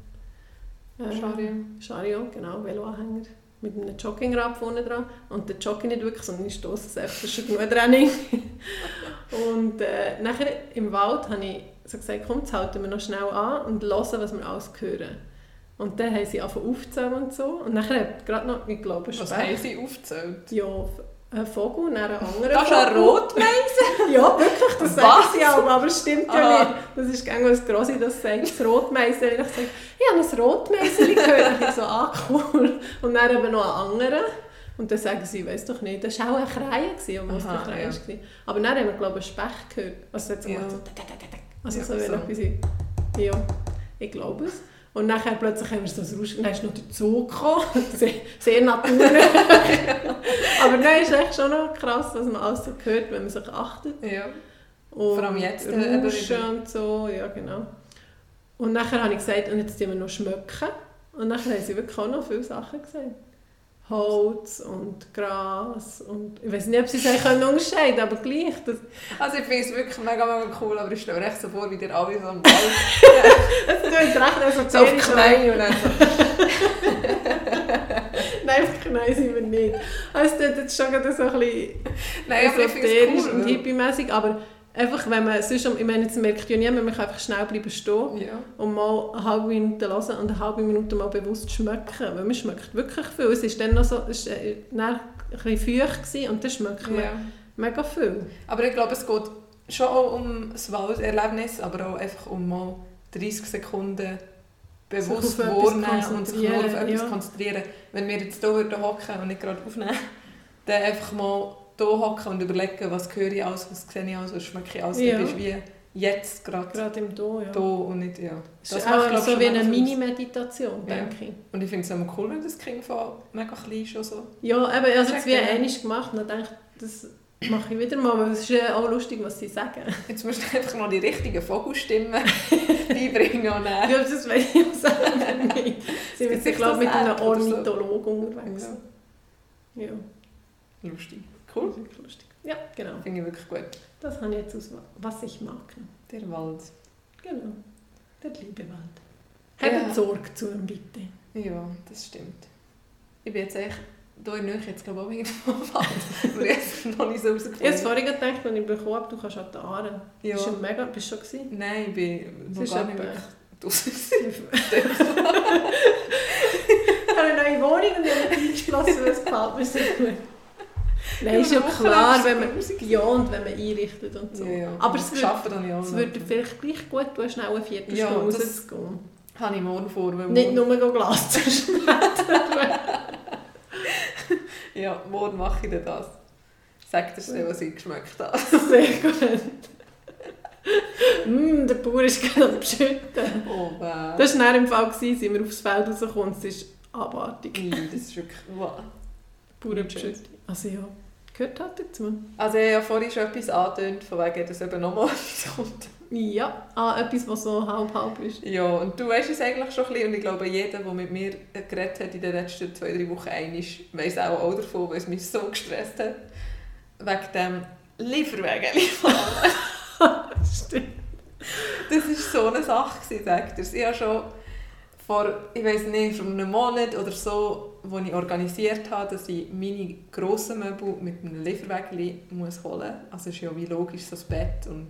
Äh, Chariot. Chariot, genau, Veloanhänger. Mit einem Joggingrad vorne dran. Und der jogge ich nicht wirklich, sondern ich stoße es einfach, das ist schon genug Training. und äh, nachher im Wald habe ich so gesagt, komm, jetzt halten wir noch schnell an und hören, was wir alles hören. Und dann haben sie angefangen aufzuzählen und so. Und nachher hat gerade noch, ich glaube, Was Specht- haben sie aufgezählt? Ja, ein Vogel und dann ein anderer Das ist ein Vogel. Rotmeiser? Ja, wirklich, das Was? sagen sie auch, aber es stimmt ja Aha. nicht. Das ist gerne, was Grossi das sagt, das Rotmeiser. Ich sage, ich habe ein Rotmeiser gehört. Ich so, ah, cool. Und dann eben noch einen anderen. Und dann sagen sie, ich weiß doch nicht, das war auch eine Krähe, gewesen, es Aha, eine Krähe ja. war. Aber dann haben wir, glaube ich, einen Specht gehört. Also, so Ja. so, also Ja, so, so. etwas. Ja, ich glaube es. Und nachher plötzlich haben wir so ein Rauschen, dann ist noch der Zug gekommen, sehr, sehr natürlich. Aber dann ist echt schon noch krass, was man alles so hört, wenn man sich achtet. Ja. Und Vor allem jetzt, äh, Rauschen und so, ja genau. Und nachher habe ich gesagt, und jetzt tun wir noch schmücken. Und nachher haben sie wirklich auch noch viele Sachen gesagt. Holz und Gras und ich weiß nicht, ob sie es können unterscheiden aber gleich. Das, Also ich finde es wirklich mega, mega cool, aber ich stelle mir echt so vor, wie der alle so am Wald das tut recht so auf die esoterisch. Knie und dann so... Nein, auf die Knie sind wir nicht. Also das ist jetzt schon so ein bisschen Nein, aber ich finde esoterisch es cool. und hippie-mässig, aber einfach, wenn man sonst, ich meine, jetzt merkt ja niemand, man kann einfach schnell bleiben stehen Ja. und mal eine halbe Minute hören und eine halbe Minute mal bewusst schmecken, weil man schmeckt wirklich viel. Es ist dann noch so, es war äh, dann ein bisschen feucht und dann schmeckt man ja. mega viel. Aber ich glaube, es geht schon auch um das Walderlebnis, aber auch einfach um mal 30 Sekunden bewusst wahrnehmen und sich nur auf etwas ja. konzentrieren. Wenn wir jetzt hier hocken und nicht gerade aufnehmen, dann einfach mal hier hocken und überlegen, was höre ich alles, was sehe ich alles, was schmecke ich alles. Ja. Dann bist du wie jetzt gerade Gerade im Do, ja. hier und nicht, ja. Das ist glaub ich, so wie eine aus. Mini-Meditation, Ja. denke ich. Und ich finde es immer cool, wenn das Kind von mega klein schon so... Ja, eben, ich habe es wie ja. einmal gemacht und dann denke ich, das mache ich wieder mal, weil es ist ja auch lustig, was sie sagen. Jetzt musst du einfach noch die richtigen Vogelstimmen beibringen und dann... Ja, das weiß ich auch selber nicht. Sie sind, glaube ich, mit einem oder so. Ornithologen unterwegs. Ja. Lustig. Cool. Lustig. Ja, genau. Finde ich wirklich gut. Das habe ich jetzt aus, was ich mag. Der Wald. Genau. Der liebe Wald. Ja. Habt Sorge zu ihm, bitte. Ja, das stimmt. Ich bin jetzt echt hier in Nähe, jetzt glaube ich auch irgendwo im Wald. Aber es noch nicht so Ich habe rausgefunden. vorhin gedacht, als ich bekommen habe, du kannst an die Aare. Ja. Bist du mega, bist du schon gewesen? Nein, ich bin noch gar nicht wirklich draussen. Ich habe eine neue Wohnung und ich habe mich eingeschlossen, weil es gefällt mir so gut. Nein, Ja, ist ja klar, wenn man, Musik. ja, und wenn man einrichtet und so. Ja, ja. Aber es würde, es würde vielleicht gleich gut tun, schnell eine Viertelstunde Ja, ja, das- rauszugehen. Habe ich morgen vor. Weil Nicht morgen, nur go Glas zu schmecken. Ja, morgen mache ich dann das. Sag dir schnell, was ich geschmeckt habe. Sehr gut. mm, der Bauer ist gerade am Schütten. Oh, wow. Das war im Fall, sind wir aufs Feld rausgekommen und es ist abartig. Ih, das ist wirklich... Wow. Bauern beschüttet. Also ja, gehört halt dazu. Also ich habe ja vorhin schon etwas angetönt, von wegen, dass eben nochmal etwas kommt. Ja, ah, etwas, was so halb-halb ist. Ja, und du weißt es eigentlich schon ein bisschen und ich glaube, jeder, der mit mir geredet hat in den letzten zwei, drei Wochen einig, weiss auch, auch davon, weil es mich so gestresst hat. Wegen dem Lieferwagen. Stimmt. Das war so eine Sache, sagt er. Ich habe schon vor, ich weiß nicht, vor einem Monat oder so, wo ich organisiert habe, dass ich meine grossen Möbel mit einem Lieferwagen muss holen muss. Also ist ja wie logisch, so das Bett und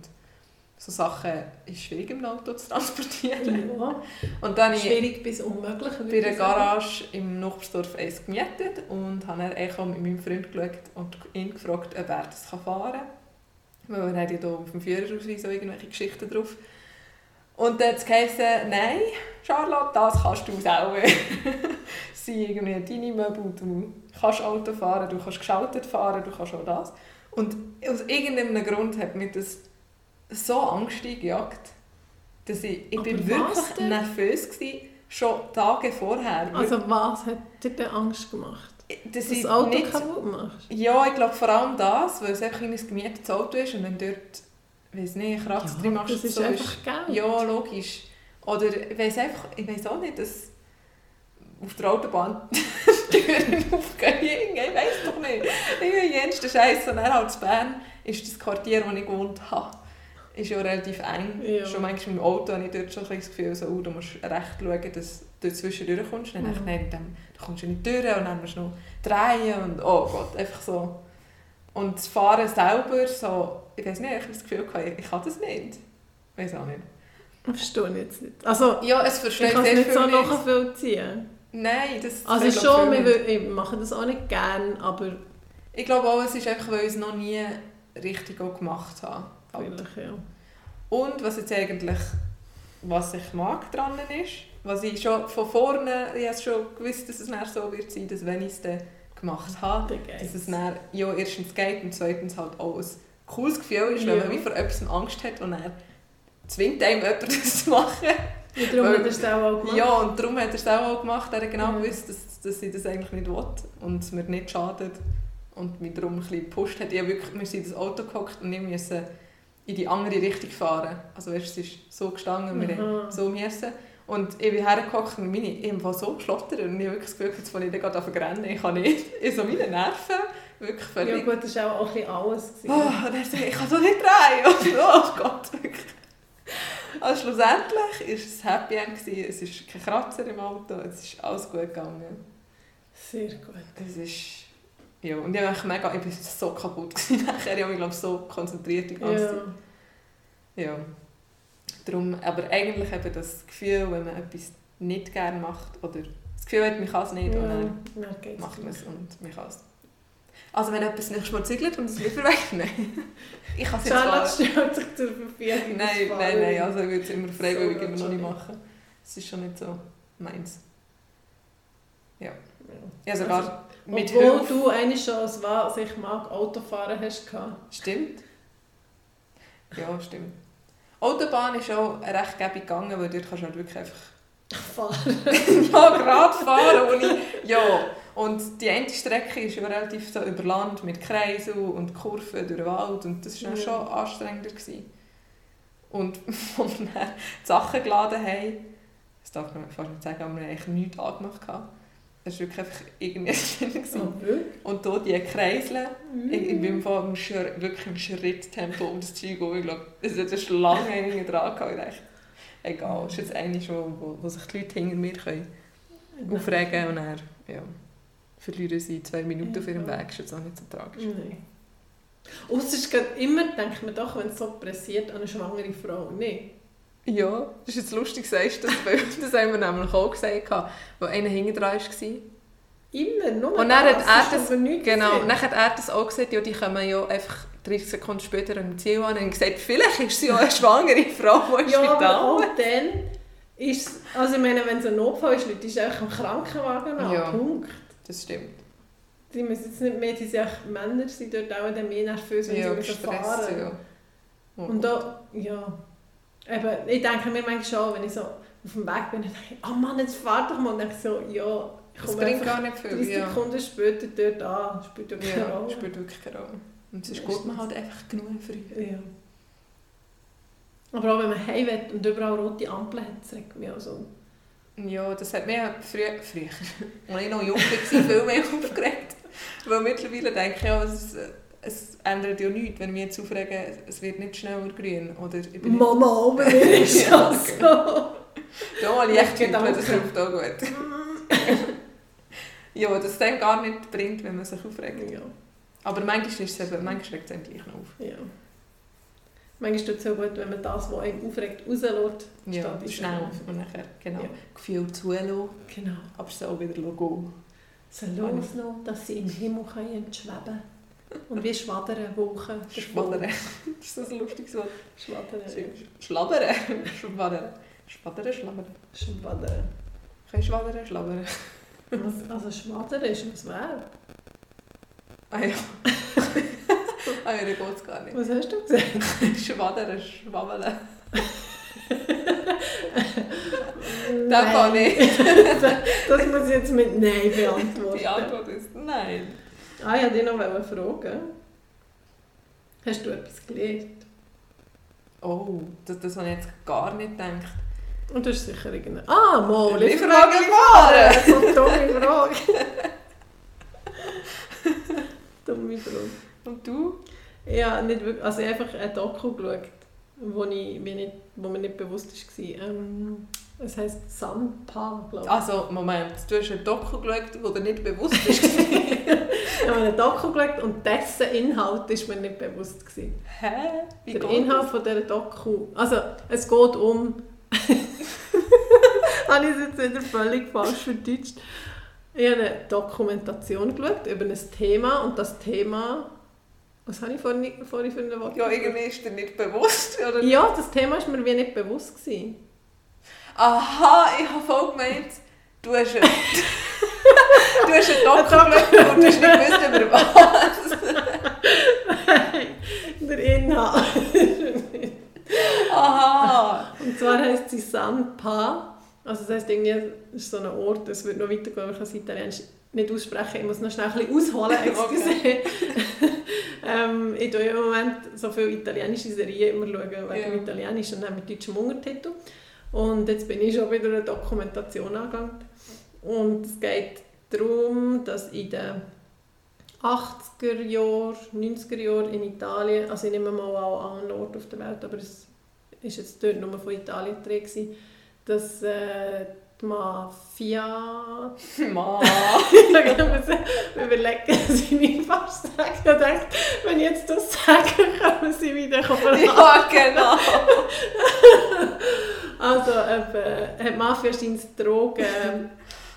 so Sachen ist schwierig im Auto zu transportieren. Ja. Und dann habe ich Schwierig bis unmöglich. bei einer. Garage im Nachbarsdorf eins gemietet und habe dann mit meinem Freund geschaut und ihn gefragt, ob er das fahren kann. Weil er hat ja hier auf dem Führerausweis irgendwelche Geschichten drauf. Und dann hat es geheißen, nein, Charlotte, das kannst du selber. Es sind irgendwie deine Möbel, du kannst Auto fahren, du kannst geschaltet fahren, du kannst auch das. Und aus irgendeinem Grund hat mich das so Angst eingejagt, dass ich, ich Aber bin wirklich nervös war, schon Tage vorher. Also was hat dir denn Angst gemacht? dass das Auto nicht, kaputt machst? Ja, ich glaube vor allem das, weil es einfach ein gemietetes Auto ist und wenn dort, weiß nicht, Kratzer drin machst, das ist so einfach Geld. Ja, logisch. Oder ich weiß einfach, ich weiß auch nicht, dass auf der Autobahn die Türen aufgehen. Ich weiß doch nicht. Ich bin jensten Scheiß. Und dann halt in Bern ist das Quartier, wo ich gewohnt habe, ist ja relativ eng. Ja. Schon manchmal mit dem Auto habe ich dort schon ein das Gefühl, so, oh, du musst recht schauen, dass du zwischendurch kommst. Dann Mhm. dachte ich, nein, dann du kommst du nicht durch und dann musst du noch drehen und oh Gott, einfach so. Und das Fahren selber, so, ich weiß nicht, ich habe das Gefühl, ich, ich kann das nicht. Ich weiß auch nicht. Verstehe ich jetzt nicht. Also, Ja, es ich versteht kann es nicht so nachvollziehen. Nein, das Also schon, wir, nicht. wür- ich mache das auch nicht gern, aber Ich glaube auch, es ist einfach, weil ich es noch nie richtig auch gemacht habe. Halt. vielleicht, ja. Und was jetzt eigentlich, was ich mag dran ist, was ich schon von vorne, ich habe schon gewusst, dass es nachher so wird sein, dass wenn ich es dann gemacht habe, dass es dann ja erstens geht und zweitens halt auch ein cooles Gefühl ist, wenn Ja. man wie vor etwas Angst hat und dann zwingt einem jemand das zu machen. Und darum Weil- hat er es auch, gemacht. Ja, und darum hat er es auch gemacht. Er hat genau Ja. gewusst, dass, dass ich das eigentlich nicht will und es mir nicht schadet. Und mich darum ein bisschen gepusht hat. Ich habe wirklich, wir sind in das Auto gehockt und ich musste in die andere Richtung fahren. Also weißt, es ist so gestanden, wir so müssen. Und ich bin hergehockt und meine, habe so geschlottert und ich habe wirklich das Gefühl, jetzt fange ich gerade rennen. Ich kann nicht. Ich so meine Nerven, wirklich Ja völlig. gut, das war auch ein bisschen alles. Oh, und er sagt, ich kann so nicht drehen. Und, oh Gott, wirklich. Also schlussendlich war es Happy End. gewesen. Es ist kein Kratzer im Auto, es ist alles gut gegangen. Sehr gut. Es ist... Ja, und ich war mega... Ich war so kaputt gewesen nachher. Ich habe mich, glaube so konzentriert die ganze Zeit. Ja. Ja. Darum, aber eigentlich eben das Gefühl, wenn man etwas nicht gerne macht oder das Gefühl hat, man kann es nicht und dann Ja, macht man es und man kann es. Also wenn jemand das nächste Mal zügelt und es lieber weg, nein. Ich kann es jetzt Charlotte stellt sich zur Verfügung. Nein, nein, nein, also ich würde es immer freiwillig So immer noch nicht nicht. machen. Es ist schon nicht so meins. Ja. Ja, sogar mit Obwohl Hilfe. du eigentlich schon als was ich mag Autofahren hast gehabt. Stimmt. Ja, stimmt. Autobahn ist auch recht gäbig gegangen, weil dort kannst du halt wirklich einfach Fahren. ja, gerade fahren. Ich, ja. Und die eine Strecke ist ja relativ so über Land mit Kreisen und Kurven durch den Wald und das war Ja. schon anstrengender. Gewesen. Und als wir dann die Sachen geladen haben, das darf man fast nicht sagen, haben wir eigentlich nichts angemacht. gehabt. Das war wirklich einfach irgendwie schlimm. gewesen. Oh? Und hier diese Kreisel, Mhm. ich, ich bin im Schritt, wirklich im Schritttempo um das Zeug rum. Ich glaube, es hat eine Schlange hinten dran gehabt. Ich dachte, egal, es ist jetzt eine schon, wo, wo sich die Leute hinter mir können aufregen und dann ja, verlieren sie zwei Minuten auf ihrem. Weg. ist jetzt auch nicht so tragisch. Nein. Ausser es immer, denkt man doch, wenn es so pressiert, an eine schwangere Frau. Nein. Ja, das ist jetzt lustig, sagst du das, weil das haben wir nämlich auch gesagt, wo einer hinten dran war. Immer, nur Und dann hat er ist das- Genau, dann hat er das auch gesagt, ja, die kommen ja einfach 30 Sekunden später am Ziel an und gesagt, vielleicht ist sie ja eine schwangere Frau, die im Ja, aber auch dann ist also ich meine, wenn es ein Notfall ist, Leute, ist einfach im Krankenwagen an, Ja. Punkt. Das stimmt. Die müssen jetzt nicht mehr, die sind auch Männer, sind dort auch mehr nervös, wenn Ja, sie müssen fahren. ja. Oh Und da, ja, eben, ich denke mir manchmal schon, wenn ich so auf dem Weg bin, dann denke ich, oh Mann, jetzt fahr doch mal. Und dann so, ja, ich Das komme bringt einfach gar nicht viel. 30 Ja. Sekunden später dort an. Spielt ja keine Ja, Rolle. spielt wirklich keine Rolle. Und es ist gut, man hat einfach genug früh. Ja. Aber auch wenn man heim will und überall rote Ampeln hat, das regt mich auch so. Ja, das hat mich früher, früher als ich noch jung war, viel mehr aufgeregt. Weil mittlerweile denke ich, ja, es, es ändert ja nichts, wenn wir jetzt aufregen, es wird nicht schneller grün. Oder. Mama, mir ist Ja, das so. Ja, mal auch. das hilft auch gut. ja, dass es dann gar nicht bringt, wenn man sich aufregt. Ja, Aber manchmal, ist es eben, manchmal regt es gleich noch auf. ja. Manchmal tut es auch gut, wenn man das, was einem aufregt, rauslässt. Ja, schnell. Und nachher, genau, Ja. Gefühl zulassen, Genau. aber es auch wieder gehen. So loslassen, dass sie im Himmel können schweben Und wie schwaddern, Wolken. Schwaddern. Das ist ein lustiges Wort. Schwaddern. Schlabbern. Schwaddern. Schwaddern, schlabbern. Schwaddern. Kannst du schwaddern, schlabbern? Was, also schwaddern ist was wäre. Ah ja. ah ja, da geht es gar nicht. Was hast du gesagt? Schwaddern, schwabbeln. Das kann nicht. das muss ich jetzt mit Nein beantworten. Die Antwort ist nein. Ah, ich wollte dich noch fragen. Hast du etwas gelernt? Oh, das, das habe ich jetzt gar nicht gedacht. Und du hast sicher irgendeine... Ah, mal, Lieferwagen fahren! So eine dumme Frage. dumme Frage. Und du? Ja, nicht wirklich. Also ich habe einfach ein Doku geschaut, wo, ich, mir nicht, wo mir nicht bewusst war. Ähm, es heisst Sanpa, glaube ich. Also, Moment, du hast ein Doku geschaut, wo dir nicht bewusst ist. Ich habe ein Doku geschaut und dessen Inhalt ist mir nicht bewusst. Gewesen. Hä? Wie Der Inhalt von dieser Doku... Also, es geht um... habe ich es jetzt wieder völlig falsch verdeutscht. Ich habe eine Dokumentation geschaut über ein Thema und das Thema... Was habe ich vorhin, vorhin für ein Wort? Ja, irgendwie ist dir nicht bewusst, oder? Ja, das Thema ist mir wie nicht bewusst gewesen. Aha, ich habe voll gemeint, du hast ein... du hast ein Doku geschaut und du hast nicht gewusst, über was. Der Inhalt. Aha. Und zwar heisst sie Sanpa. Also das heisst irgendwie, ist so ein Ort, es wird noch weitergehen, aber ich kann es Italienisch nicht aussprechen. Ich muss noch schnell ein bisschen ausholen, excuse. ähm, ich schaue im Moment so viele italienische Serien immer schauen, wegen Ja. dem Italienisch und dann mit deutschem Untertitel. Und jetzt bin ich schon wieder eine Dokumentation angegangen. Und es geht darum, dass in den 80er Jahren, 90er Jahren in Italien, also ich nehme mal an einen Ort auf der Welt, aber es ist jetzt dort nur von Italien drin, dass äh, die Mafia... Mann. ich überlegen, dass ich nicht fast sagen. Ich dachte, wenn ich jetzt das sage, können sie wieder kommen. Ja, genau. Also, eben, hat die Mafia scheint Drogen...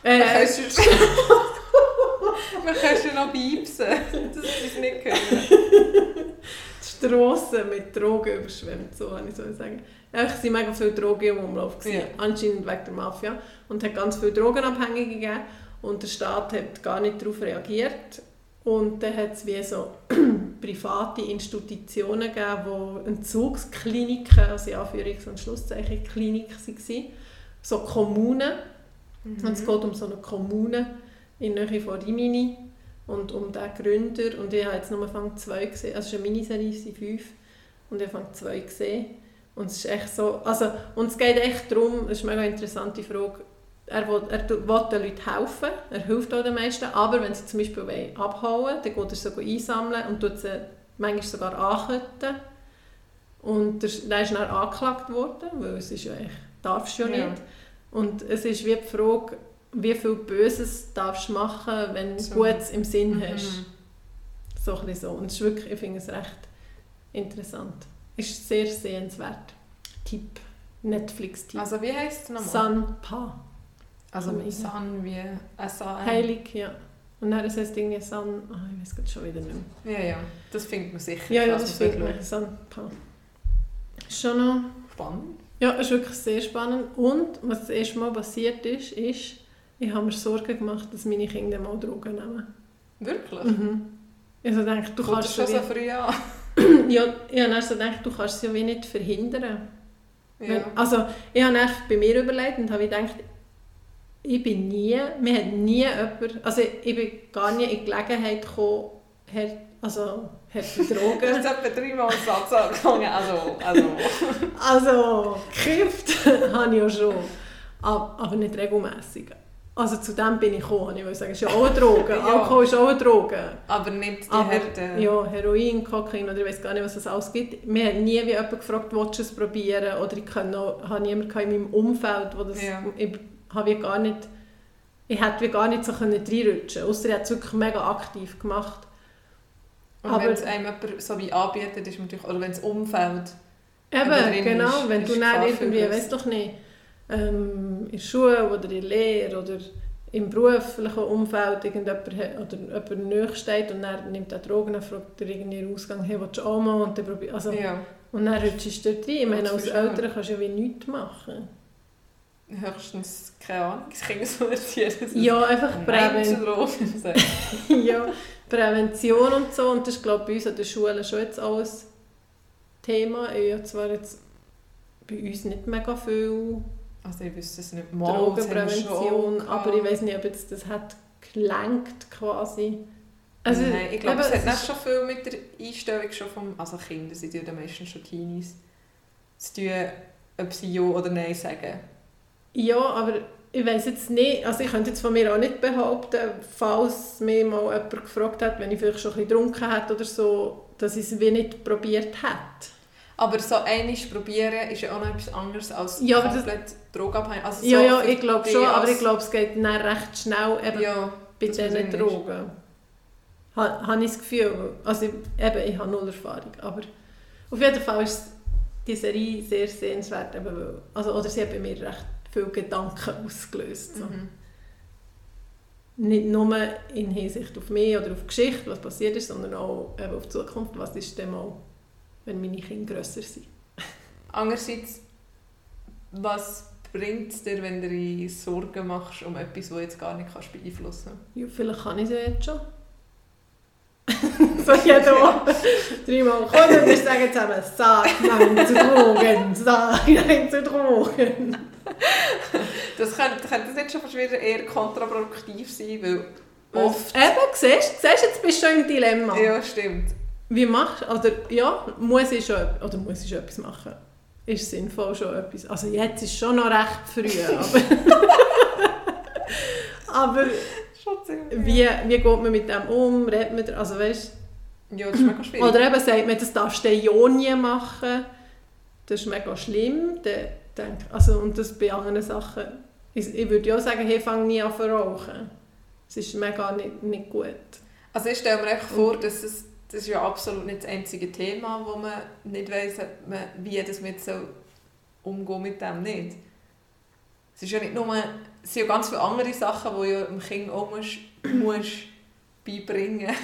Man Äh, du... Man kannst du noch beipsen, dass sie es nicht können. die Strassen mit Drogen überschwemmt, so kann ich so sagen. Ja, Es waren mega viele Drogen im Umlauf, gewesen, Ja. anscheinend wegen der Mafia. Und es hat ganz viele Drogenabhängige gegeben und der Staat hat gar nicht darauf reagiert. Und dann hat es wie so private Institutionen gegeben, wo Entzugskliniken, also in Anführungs- und Schlusszeichen Kliniken waren, so Kommunen. Und es geht um so eine Kommune in der Nähe von Rimini und um den Gründer. Und ich habe jetzt nur Anfang zwei gesehen, also es ist eine Miniserie, es sind fünf. Und ich habe zwei gesehen. Und es ist echt so, also, und es geht echt darum, das ist eine mega interessante Frage, er will, er will den Leuten helfen, er hilft auch den meisten, aber wenn sie zum Beispiel wollen abhauen dann geht er sie einsammeln und tut sie manchmal sogar anketten. Und der, der ist dann angeklagt worden, weil es ist ja echt, darfst du ja Ja. nicht. Und es ist wie die Frage, wie viel Böses darfst du machen, wenn du So. Gutes im Sinn Mhm. hast. So ein so. Und es ist wirklich, ich finde es recht interessant. Ist sehr sehenswert. Tipp. Netflix-Tipp. Also wie heisst es nochmal? Sanpa. Also Mega. San wie S-A-N. Heilig, ja. Und dann heißt es irgendwie San... Ah, ich weiß gerade schon wieder nicht mehr. Ja, ja. Das findet man sicher. Ja, ja, das findet man. Ist Schon noch... Spannend. Ja, es ist wirklich sehr spannend. Und was das erste Mal passiert ist, ist, ich habe mir Sorgen gemacht, dass meine Kinder mal Drogen nehmen. Wirklich? Mhm. Also denke, du Kommt kannst schon so früh an? ja, ich habe dann so gedacht, du kannst es ja wie nicht verhindern. Wenn, Ja. also ich habe bei mir überlegt und habe gedacht, ich bin nie, mir hat nie jemand, also ich bin gar nie in die Gelegenheit gekommen, Herr, also harte Du Drogen, hast etwa dreimal einen Satz angefangen. Also, also. also gekifft habe ich ja schon, aber, aber nicht regelmässig. Also zu dem bin ich gekommen, ich will sagen, es ist ja auch eine Droge, Ja. Alkohol ist auch eine Droge. Aber nicht die Aber, Härte. ja, Heroin, Kokain oder ich weiß gar nicht, was es alles gibt. Mir hat nie wie jemand gefragt, willst du es probieren? Oder ich kann noch, habe niemanden in meinem Umfeld, wo das, Ja. ich habe wie gar nicht, ich hätte gar nicht so können reinrutschen können. Ausser ich hat es wirklich mega aktiv gemacht. Und aber- wenn es einem jemand so wie anbietet, ist natürlich, oder wenn das Umfeld Eben, genau, wenn du dann irgendwie, weiß doch nicht, ähm, in Schule oder in Lehre oder im beruflichen Umfeld irgendjemand oder jemand nahe steht und dann nimmt er Drogen und fragt er irgendwie den Ausgang, hey, willst du auch mal? Und dann, probier, also, Ja. und dann rutschst du dort rein. Ich meine, als. Eltern kannst du ja wie nichts machen. Höchstens, keine Ahnung, das Kind so erziehen. dass es Ja, einfach Nein zu Präven Drogen sagt. ja, Prävention und so. Und das ist, glaube ich, bei uns an den Schulen schon jetzt alles Thema. Ich habe zwar jetzt bei uns nicht mega viel Also ich wüsste es nicht. Mal, Drogenprävention, aber ich weiß nicht, ob jetzt das hat gelenkt quasi. Also, Nein, ich glaube, es hat nicht schon viel mit der Einstellung schon vom... Also Kinder sind ja dann meistens schon Teenies. Zu tun, ob sie Ja oder Nein sagen. Ja, aber ich weiß jetzt nicht, also ich könnte jetzt von mir auch nicht behaupten, falls mich mal jemand gefragt hat, wenn ich vielleicht schon ein bisschen getrunken hätte oder so, dass ich es wie nicht probiert hätte. Aber so einiges probieren ist ja auch noch etwas anderes als Ja, komplett drogenabhängig. Also ja, so ja, für ich glaube schon, aber ich glaube, es geht dann recht schnell eben Ja, bei diesen. Drogen. Ha, habe ich das Gefühl. Also ich- eben, ich habe null Erfahrung, aber auf jeden Fall ist die Serie sehr sehenswert, eben also, oder sie hat bei mir recht viele Gedanken ausgelöst. So. mhm. Nicht nur in Hinsicht auf mich oder auf die Geschichte, was passiert ist, sondern auch eben auf die Zukunft, was ist denn mal, wenn meine Kinder grösser sind. Andererseits, was bringt es dir, wenn du dir Sorgen machst um etwas, das du jetzt gar nicht kannst beeinflussen Ja, vielleicht kann ich sie jetzt schon. so jede Woche. Dreimal kommen wir sagen zusammen, sag nein zu Drogen, sag nein zu Drogen. Das könnte, könnte das nicht schon fast wieder eher kontraproduktiv sein, weil oft... Eben, siehst du, jetzt bist du schon im Dilemma. Ja, stimmt. Wie machst du, oder ja, muss ich schon, oder muss ich schon etwas machen? Ist sinnvoll schon etwas, also jetzt ist schon noch recht früh, aber... aber wie, wie geht man mit dem um, redet man, da- also weißt Ja, das ist mega schwierig. Oder eben sagt man, das darfst du ja nie machen. Das ist mega schlimm. Dann also, und das bei anderen Sachen. Ich, ich würde ja auch sagen, hey, fang nie an zu rauchen. Das ist mega nicht, nicht gut. Also ich stelle mir einfach vor, dass es, das ist ja absolut nicht das einzige Thema, wo man nicht weiss, wie das mit so umgehen mit dem nicht. Es ist ja nicht nur, es sind ja ganz viele andere Sachen, die ja dem Kind auch musst, musst beibringen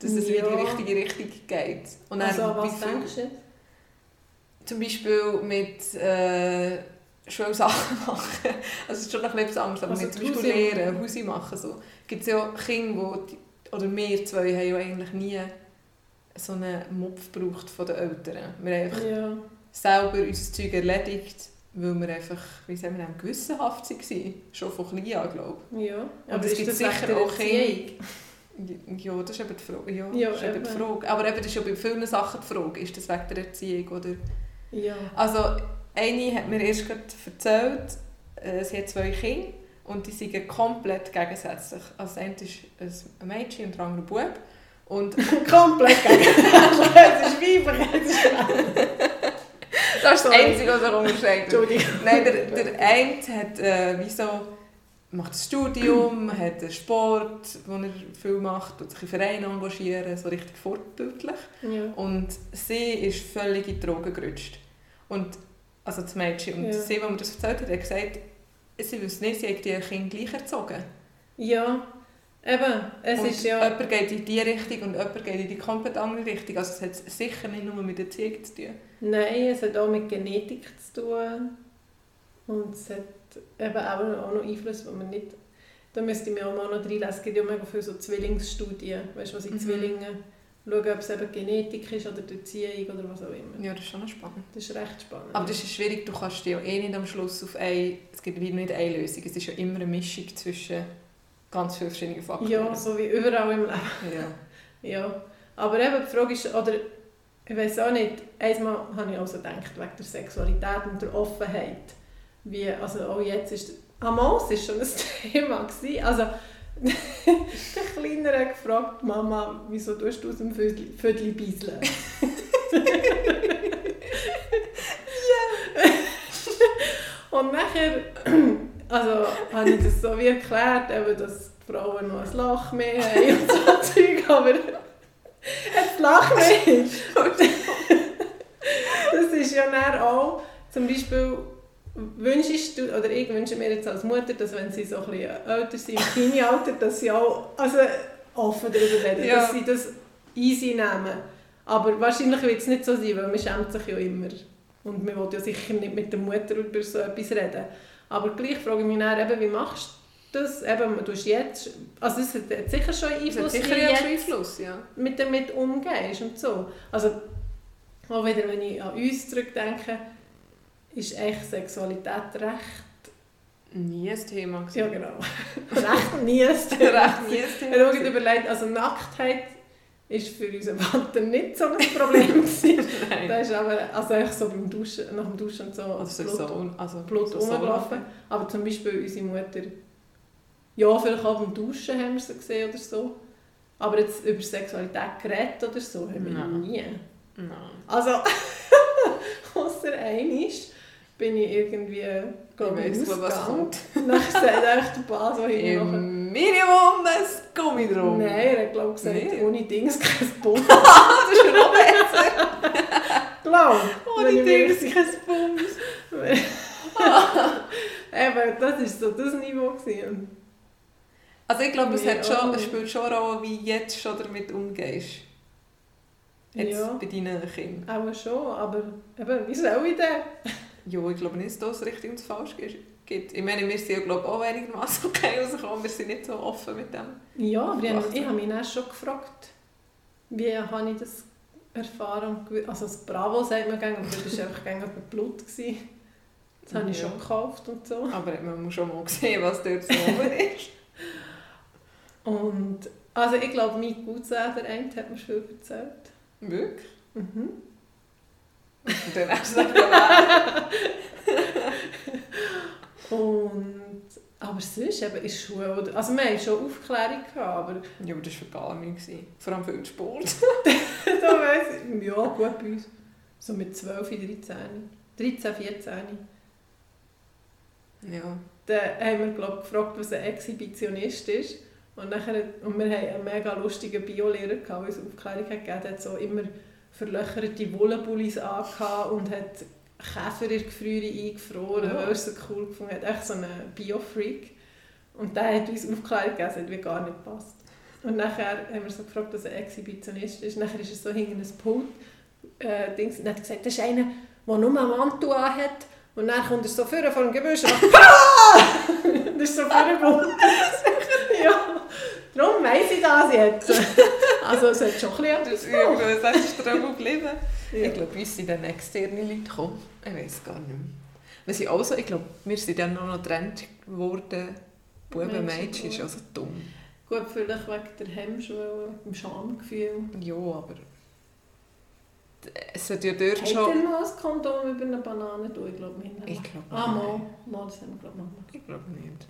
dass es in Ja. die richtige Richtung geht. Und dann, also, wie was viel- denkst du? Zum Beispiel mit äh, Schulsachen machen. Also es ist schon noch etwas anderes, aber Also mit zum Beispiel Hausi- Lehren, Hausi machen. So. Gibt es ja Kinder, die, oder wir zwei haben ja eigentlich nie so einen Mopf gebraucht von den Eltern. Wir haben einfach Ja. selber unser Zeug erledigt, weil wir einfach, wie sagen wir, gewissenhaft waren. Schon von klein an, glaube ja. Aber es ist gibt sicher auch Erziehung? Ja, das ist eben die Frage. Ja, Ja, ist eben die. Frage. Aber eben, das ist ja bei vielen Sachen die Frage. Ist das wegen der Erziehung oder... Ja. Also, eine hat mir erst gerade erzählt, äh, sie hat zwei Kinder und die sind komplett gegensätzlich. Also, das eine ist ein Mädchen und der andere ein Bub. Und Komplett gegensätzlich. Es ist weiblich, es ist das ist das. Einzige, was er unterscheidet. Entschuldigung. Nein, der, der eine hat äh, wie so, macht ein Studium, hat einen Sport, wo er viel macht, tut sich in Vereine engagieren, so richtig vorbildlich. Ja. Und sie ist völlig in die Drogen gerutscht. Und, also das Mädchen. Und Ja. sie, als mir das erzählt hat, hat gesagt, sie wüsste nicht, sie hat die Kinder gleich erzogen. ja. Eben, es und ist ja... jemand geht in die Richtung und jemand geht in die komplett andere Richtung. Also es hat sicher nicht nur mit Erziehung zu tun. Nein, es hat auch mit Genetik zu tun. Und es hat eben auch auch noch Einfluss, wo man nicht... Da müsste ich mir auch mal noch reinlesen. Es gibt ja mega viele so Zwillingsstudien. Weißt du, was in Mhm. Zwillingen schauen, ob es eben Genetik ist oder die Erziehung oder was auch immer. Ja, das ist schon spannend. Das ist recht spannend. Aber das ist schwierig, du kannst ja eh nicht am Schluss auf eine, es gibt wie nicht eine Lösung, es ist ja immer eine Mischung zwischen ganz vielen verschiedenen Faktoren. ja, so wie überall im Leben. ja. Ja. Aber eben die Frage ist, oder ich weiß auch nicht, einmal habe ich auch so gedacht, wegen der Sexualität und der Offenheit. Wie, also auch jetzt ist, Amos war schon ein Thema. Gewesen. Also, der Kleinere hat gefragt, Mama, wieso tust du aus dem Vödli, Vödli beiseln? Und nachher also, habe ich das so wie erklärt, eben, dass die Frauen noch ein Lach mehr haben und so Zeug, aber ein Lach mehr. Das ist ja dann auch, zum Beispiel, wünschst du, oder ich wünsche mir jetzt als Mutter, dass wenn sie so ein bisschen älter sind, im Teenie-Alter, dass sie auch also, offen darüber reden, Ja. dass sie das easy nehmen. Aber wahrscheinlich wird es nicht so sein, weil man schämt sich ja immer. Und man will ja sicher nicht mit der Mutter über so etwas reden. Aber gleich frage ich mich dann eben, wie machst du das? Eben, du hast jetzt, also es hat sicher schon Einfluss, sicher wie jetzt Einfluss, ja. mit damit umgehst und so. Also, auch wieder, wenn ich an uns zurückdenke, ist echt Sexualität recht, Nie ein Thema. ja genau, recht nie ein Thema. Recht nie ein Thema. Man überlegt, also Nacktheit ist für unseren Vater nicht so ein Problem gewesen. Nein. Da ist aber, also echt so beim Duschen, nach dem Duschen und so, Also Blut, so, also Blut so so rumgelaufen. Aber zum Beispiel unsere Mutter, ja, vielleicht auch beim Duschen haben wir sie gesehen oder so. Aber jetzt über Sexualität geredet oder so, haben wir Nein. nie. Nein. Also, außer einisch bin ich irgendwie, der Ball so hinten nachher, Im Minimum ein Gummi drum. Nein, er hat glaube gesagt, Nee. ohne Dings kein Bund. das ist ja noch besser. Glaub, Ohne Dings kein Bums. Eben, das war so das Niveau. Gewesen. Also ich glaube, es, hat schon, es spielt schon eine Rolle, wie jetzt schon damit umgehst. Jetzt Ja. bei deinen Kindern. Auch schon, aber eben, wie soll ich denn? Ja, ich glaube nicht, dass es richtig und falsch gibt. Ich meine, wir sind ja glaube ich, auch einigermaßen okay rausgekommen. Wir sind nicht so offen mit dem. Ja, aber ich, ich habe mich dann schon gefragt, wie habe ich das erfahren Also das Bravo sagt man gerne, aber das war einfach gerne Blut. Gewesen. Das habe ich Ja. schon gekauft und so. Aber man muss schon mal sehen, was dort so oben ist. Und also ich glaube, mein Cousin, der eine, hat mir viel erzählt. Wirklich? Mhm. Und dann hast du gesagt, Und, aber sonst eben in der Schule, oder- also wir hatten schon Aufklärung, gehabt, aber ja, aber das war für gewesen. Vor allem für den Sport. da weiss ich, ja gut bei uns, so mit 12, 13, 13, 14. Ja. Dann haben wir glaub, gefragt, was ein Exhibitionist ist. Und, nachher, und wir hatten einen mega lustigen Biolehrer, der uns Aufklärung gegeben hat, so immer verlöcherte Wollenbullis angehabt und hat Käfer in Gefriere eingefroren, Oh. weil er es so cool gefunden hat. Echt so ein Bio-Freak. Und der hat uns Aufklärung gegeben, es hat wie gar nicht gepasst. Und nachher haben wir so gefragt, was ein Exhibitionist ist. Nachher ist er so hinter ein Pult. Äh, Dings, und hat er gesagt, das ist einer, der nur einen Mantel anhat. Und dann kommt er so vorne vor dem Gebüsch und macht «Pah!» Das ist so vorgekommen. Darum weiss ich das jetzt. Also es hat schon ein bisschen irgendwas, das ist dran geblieben. Ja. Ich glaube, uns sind dann externe Leute gekommen. Ich weiß gar nicht mehr. Wir sind auch so, ich glaube, wir sind dann noch getrennt geworden. Buben, Mädchen, ist also dumm. Gut, vielleicht wegen der Hemmschwelle, dem Schamgefühl. Ja, aber es hat ja dort Hat schon... mal ein Kondom über eine Banane durch? Ich glaube nicht. Ich glaube Ah, mal. mal. Das haben wir glaube ich. Ich glaube nicht.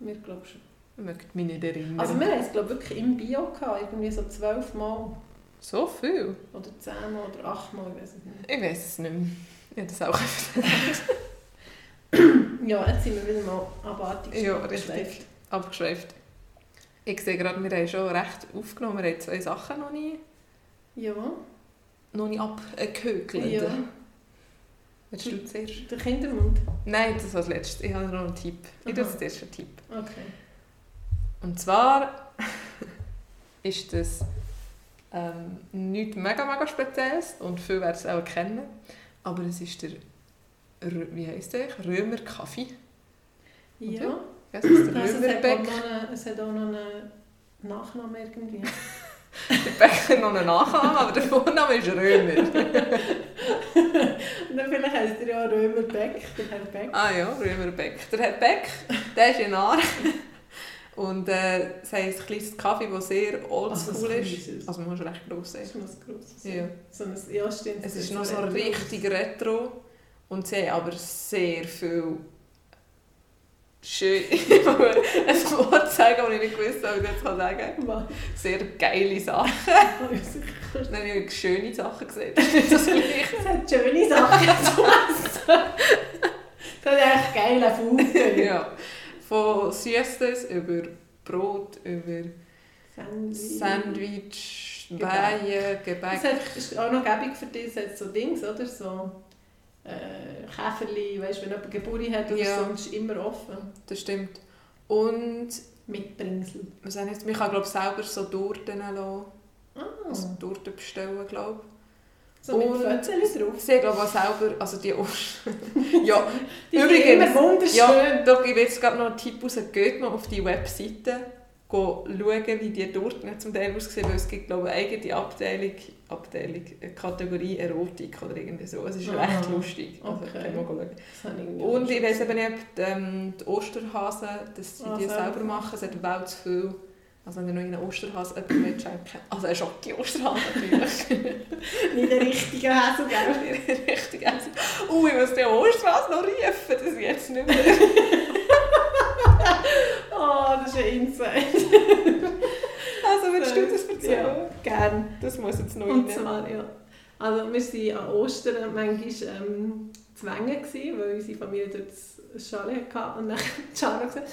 Wir glauben schon. Ich möchte mich nicht erinnern. Also wir haben es glaube ich wirklich im Bio gehabt, irgendwie so zwölf Mal. so viel? Oder zehn Mal oder acht Mal, ich weiß es nicht. Ich weiß es nicht mehr. Ich habe das auch Ja, jetzt sind wir wieder mal abartig Ja, abgeschweift. abgeschweift. Ich sehe gerade, wir haben schon recht aufgenommen. Wir haben zwei Sachen noch nie, Ja, noch nie abgehökelt. ja. Willst du zuerst? Der Kindermund. Nein, das war das letzte. Ich habe noch einen Tipp. Ich tue das erste Tipp. Okay. Und zwar ist das ähm, nichts mega, mega Spezielles und viele werden es auch kennen. Aber es ist der, wie heisst der? Römer Kaffee. Ja. Das ist der Also, es, hat auch Römerbeck. es hat auch noch einen Nachnamen irgendwie. Der Beck hat noch einen Nachnamen, aber der Vorname ist Römer. Und dann vielleicht heisst er ja Römer Beck, der Herr Beck. Ah ja, Römerbeck. Der Herr Beck, der ist ein Narr. Und äh, es heisst ein kleines Kaffee, das sehr oldschool Also ist. Also man muss recht gross Das sein. ist noch ein grosses. Ja. So ein, ja, stimmt. Es das ist noch so retro. richtig retro. Und sie haben aber sehr viel schön... Ich muss ein Wort sagen, das ich nicht gewusst habe, ich das kann sagen? Sehr geile Sachen. Dann habe ich schöne Sachen gesehen. Das ist das Gleiche. Es hat schöne Sachen zu essen. Das hat echt geile Food. Ja. Von Süßes über Brot, über Sandwich. Sandwich, Weihen, Gebäck. Es hat, ist auch noch gäbig für dich, es so Dings, oder? So äh, Käferli, weißt wenn jemand Geburt hat oder Ja. so, ist immer offen. Das stimmt. Und Mitbringsel. was man kann glaube selber so Torten lassen. Ah, Also Torten bestellen, glaube so mit und- Fötzchen drauf. Sie glaube auch selber, also die Ost... ja, Die Übrigens, immer wunderschön. ja, gebe ich jetzt gerade noch einen Tipp raus. Geht mal auf die Webseite, schauen, wie die Torten zum Teil aussehen, weil es gibt glaube ich eine eigene Abteilung, Abteilung, Kategorie Erotik oder irgendwie so. Es ist Ah, recht lustig. Also okay. ich Und ich weiß eben nicht, die, ähm, die Osterhasen, dass sie Ah, die selber. machen. Es hat wel zu viel. Also wenn ihr noch einen Osterhase jemandem wollt schenken Also ein Schocki-Osterhase natürlich. Nicht der richtige Häsel, gell? Richtig easy. Uh, ich muss den Osterhase noch rufen, das ist jetzt nicht mehr. Oh, das ist ein Insight. Also willst du das erzählen? Ja, gern. Das muss jetzt noch Und rein. zwar, ja. Also wir waren an Ostern manchmal ähm, gewesen, weil unsere Familie dort das Chalet hatte. Und dann hat Jana gesagt,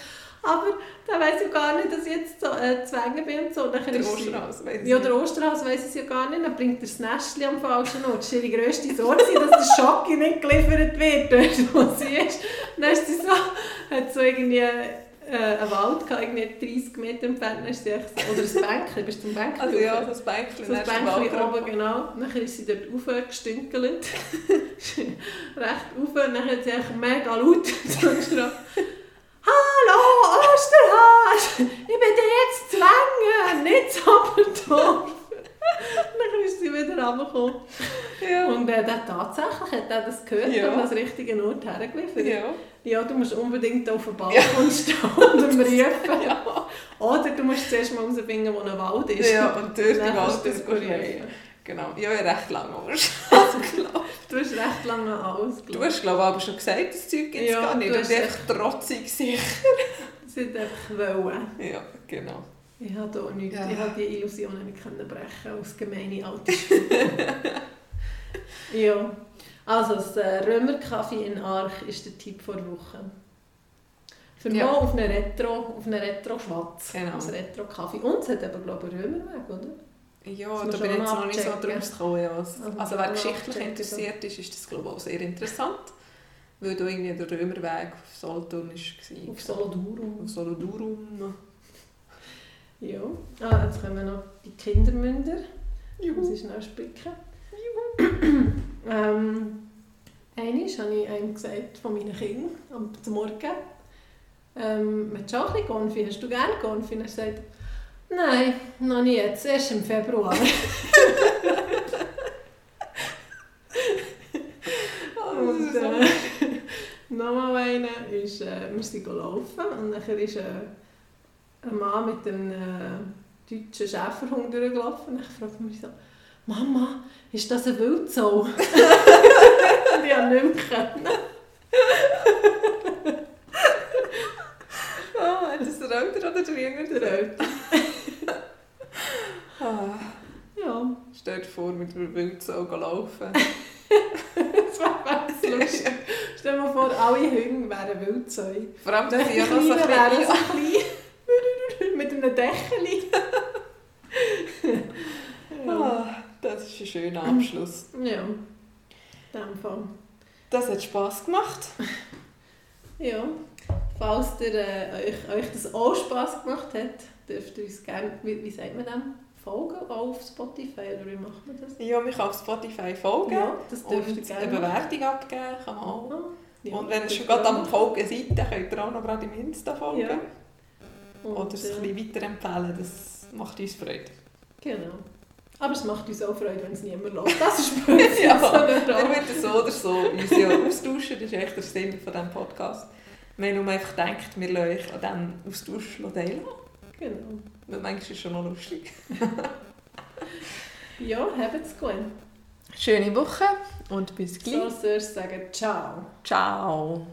aber da weiss ich gar nicht, dass ich jetzt so, äh, zu Wengen bin und so. Dann Der ist Osterhase, weiss ich Ja, der Osterhase weiss es ja gar nicht. Dann bringt er das Nestchen am falschen Ort. Das war ihre grösste Sorge, dass der Schocki nicht geliefert wird, dort wo sie ist. Dann ist sie so, hat so irgendwie äh, einen Wald gehabt, irgendwie 30 Meter entfernt. Dann ist sie echt oder ein Bänkchen, bist du zum Bänkchen Also ja, das Bänkchen. So ein dann ist Bänkchen oben, genau. Dann ist sie dort raufgestünkelt. Recht rauf. Und dann hat sie echt mega laut geschrien. Hallo, Osterhase! Ich bin jetzt zu Wengen, nicht zu Abendorf. dann ist sie wieder runtergekommen. Ja. Und äh, der tatsächlich hat er das gehört Ja. und das richtige Ort hergeliefert. ja. Ja, du musst unbedingt auf den Balkon stehen und ihm rufen. Ja. Oder du musst zuerst mal herausfinden, wo ein Wald ist. ja, und durch die Dann Wald das rufen. Genau. Ja, ich habe recht lange geglaubt. Du hast recht lange alles Du hast glaube ich aber schon gesagt, das Zeug gibt es Ja, gar nicht. du bist echt trotzig sicher. Sie hat einfach wollen. Ja, genau. Ich habe hier nichts. Ja. Ich habe die Illusionen nicht können brechen als gemeine Altersstufe. ja. Also, das äh, Römerkaffee in Arch ist der Tipp vor der Woche. Für Ja. mal auf einen Retro, auf einen Retro-Schwatz. Genau. Ein Retro-Kaffee. Und es hat eben, glaube ich, einen Römerweg, oder? Ja, Das da bin ich jetzt noch nicht so draus gekommen. Ja. Also, Also, wer geschichtlich interessiert ist, ist das glaube ich auch sehr interessant. Weil da irgendwie der Römerweg auf Solothurn war. Auf Solodurum. Auf Solodurum. Ja. Ah, jetzt kommen noch die Kindermünder. Ich muss Juhu. ich schnell spicken. ähm, einmal habe ich einem gesagt, von meinen Kindern am Morgen, ähm, «Willst du auch ein bisschen Konfi? Hast du gerne Konfi?» Und er sagt, «Nein, noch nicht jetzt, erst im Februar.» Oh, das Und ist so äh, nochmal einer ist, äh, wir sind laufen und dann ist äh, ein Mann mit einem äh, deutschen Schäferhund durchgelaufen und ich fragte mich so, «Mama, ist das ein Wildsau?» Und ich konnte nicht mehr. Können. Ah, hat das der Ältere oder der Jüngere? Der Ältere. Ah, Ja, stell dir vor, mit einem Wildsau laufen. Das wäre ganz lustig. Stell dir mal vor, alle Hunde wären Wildsau. Vor allem, dass Die ja Kleinen wären so klein. mit einem Dächeli. Ah, das ist ein schöner Abschluss. Ja, in dem Fall. Das hat Spass gemacht. Ja, falls ihr, äh, euch, euch das auch Spass gemacht hat, dürft ihr uns gerne, wie, wie sagt man dem, folgen auch auf Spotify oder wie macht man das? Ja, mich auf Spotify folgen. Ja, das Und eine. Bewertung abgeben kann man auch. Ah, ja, und wenn ihr schon gerade am. Folgen seid, dann könnt ihr auch noch gerade im Insta folgen. Ja. Und, Oder es ein äh, bisschen weiterempfehlen. Das macht uns Freude. Genau. Aber es macht uns auch Freude, wenn es niemand lässt. Das ist blöd. Ja, Wir würden so oder so uns ja austauschen. Das ist echt der Sinn von diesem Podcast. Wir haben nur einfach gedacht, wir lassen euch an diesem Austausch teilen. Genau. Weil manchmal ist es schon noch lustig. Ja, habt's gut. Schöne Woche und bis So sollst du sagen, ciao. Ciao.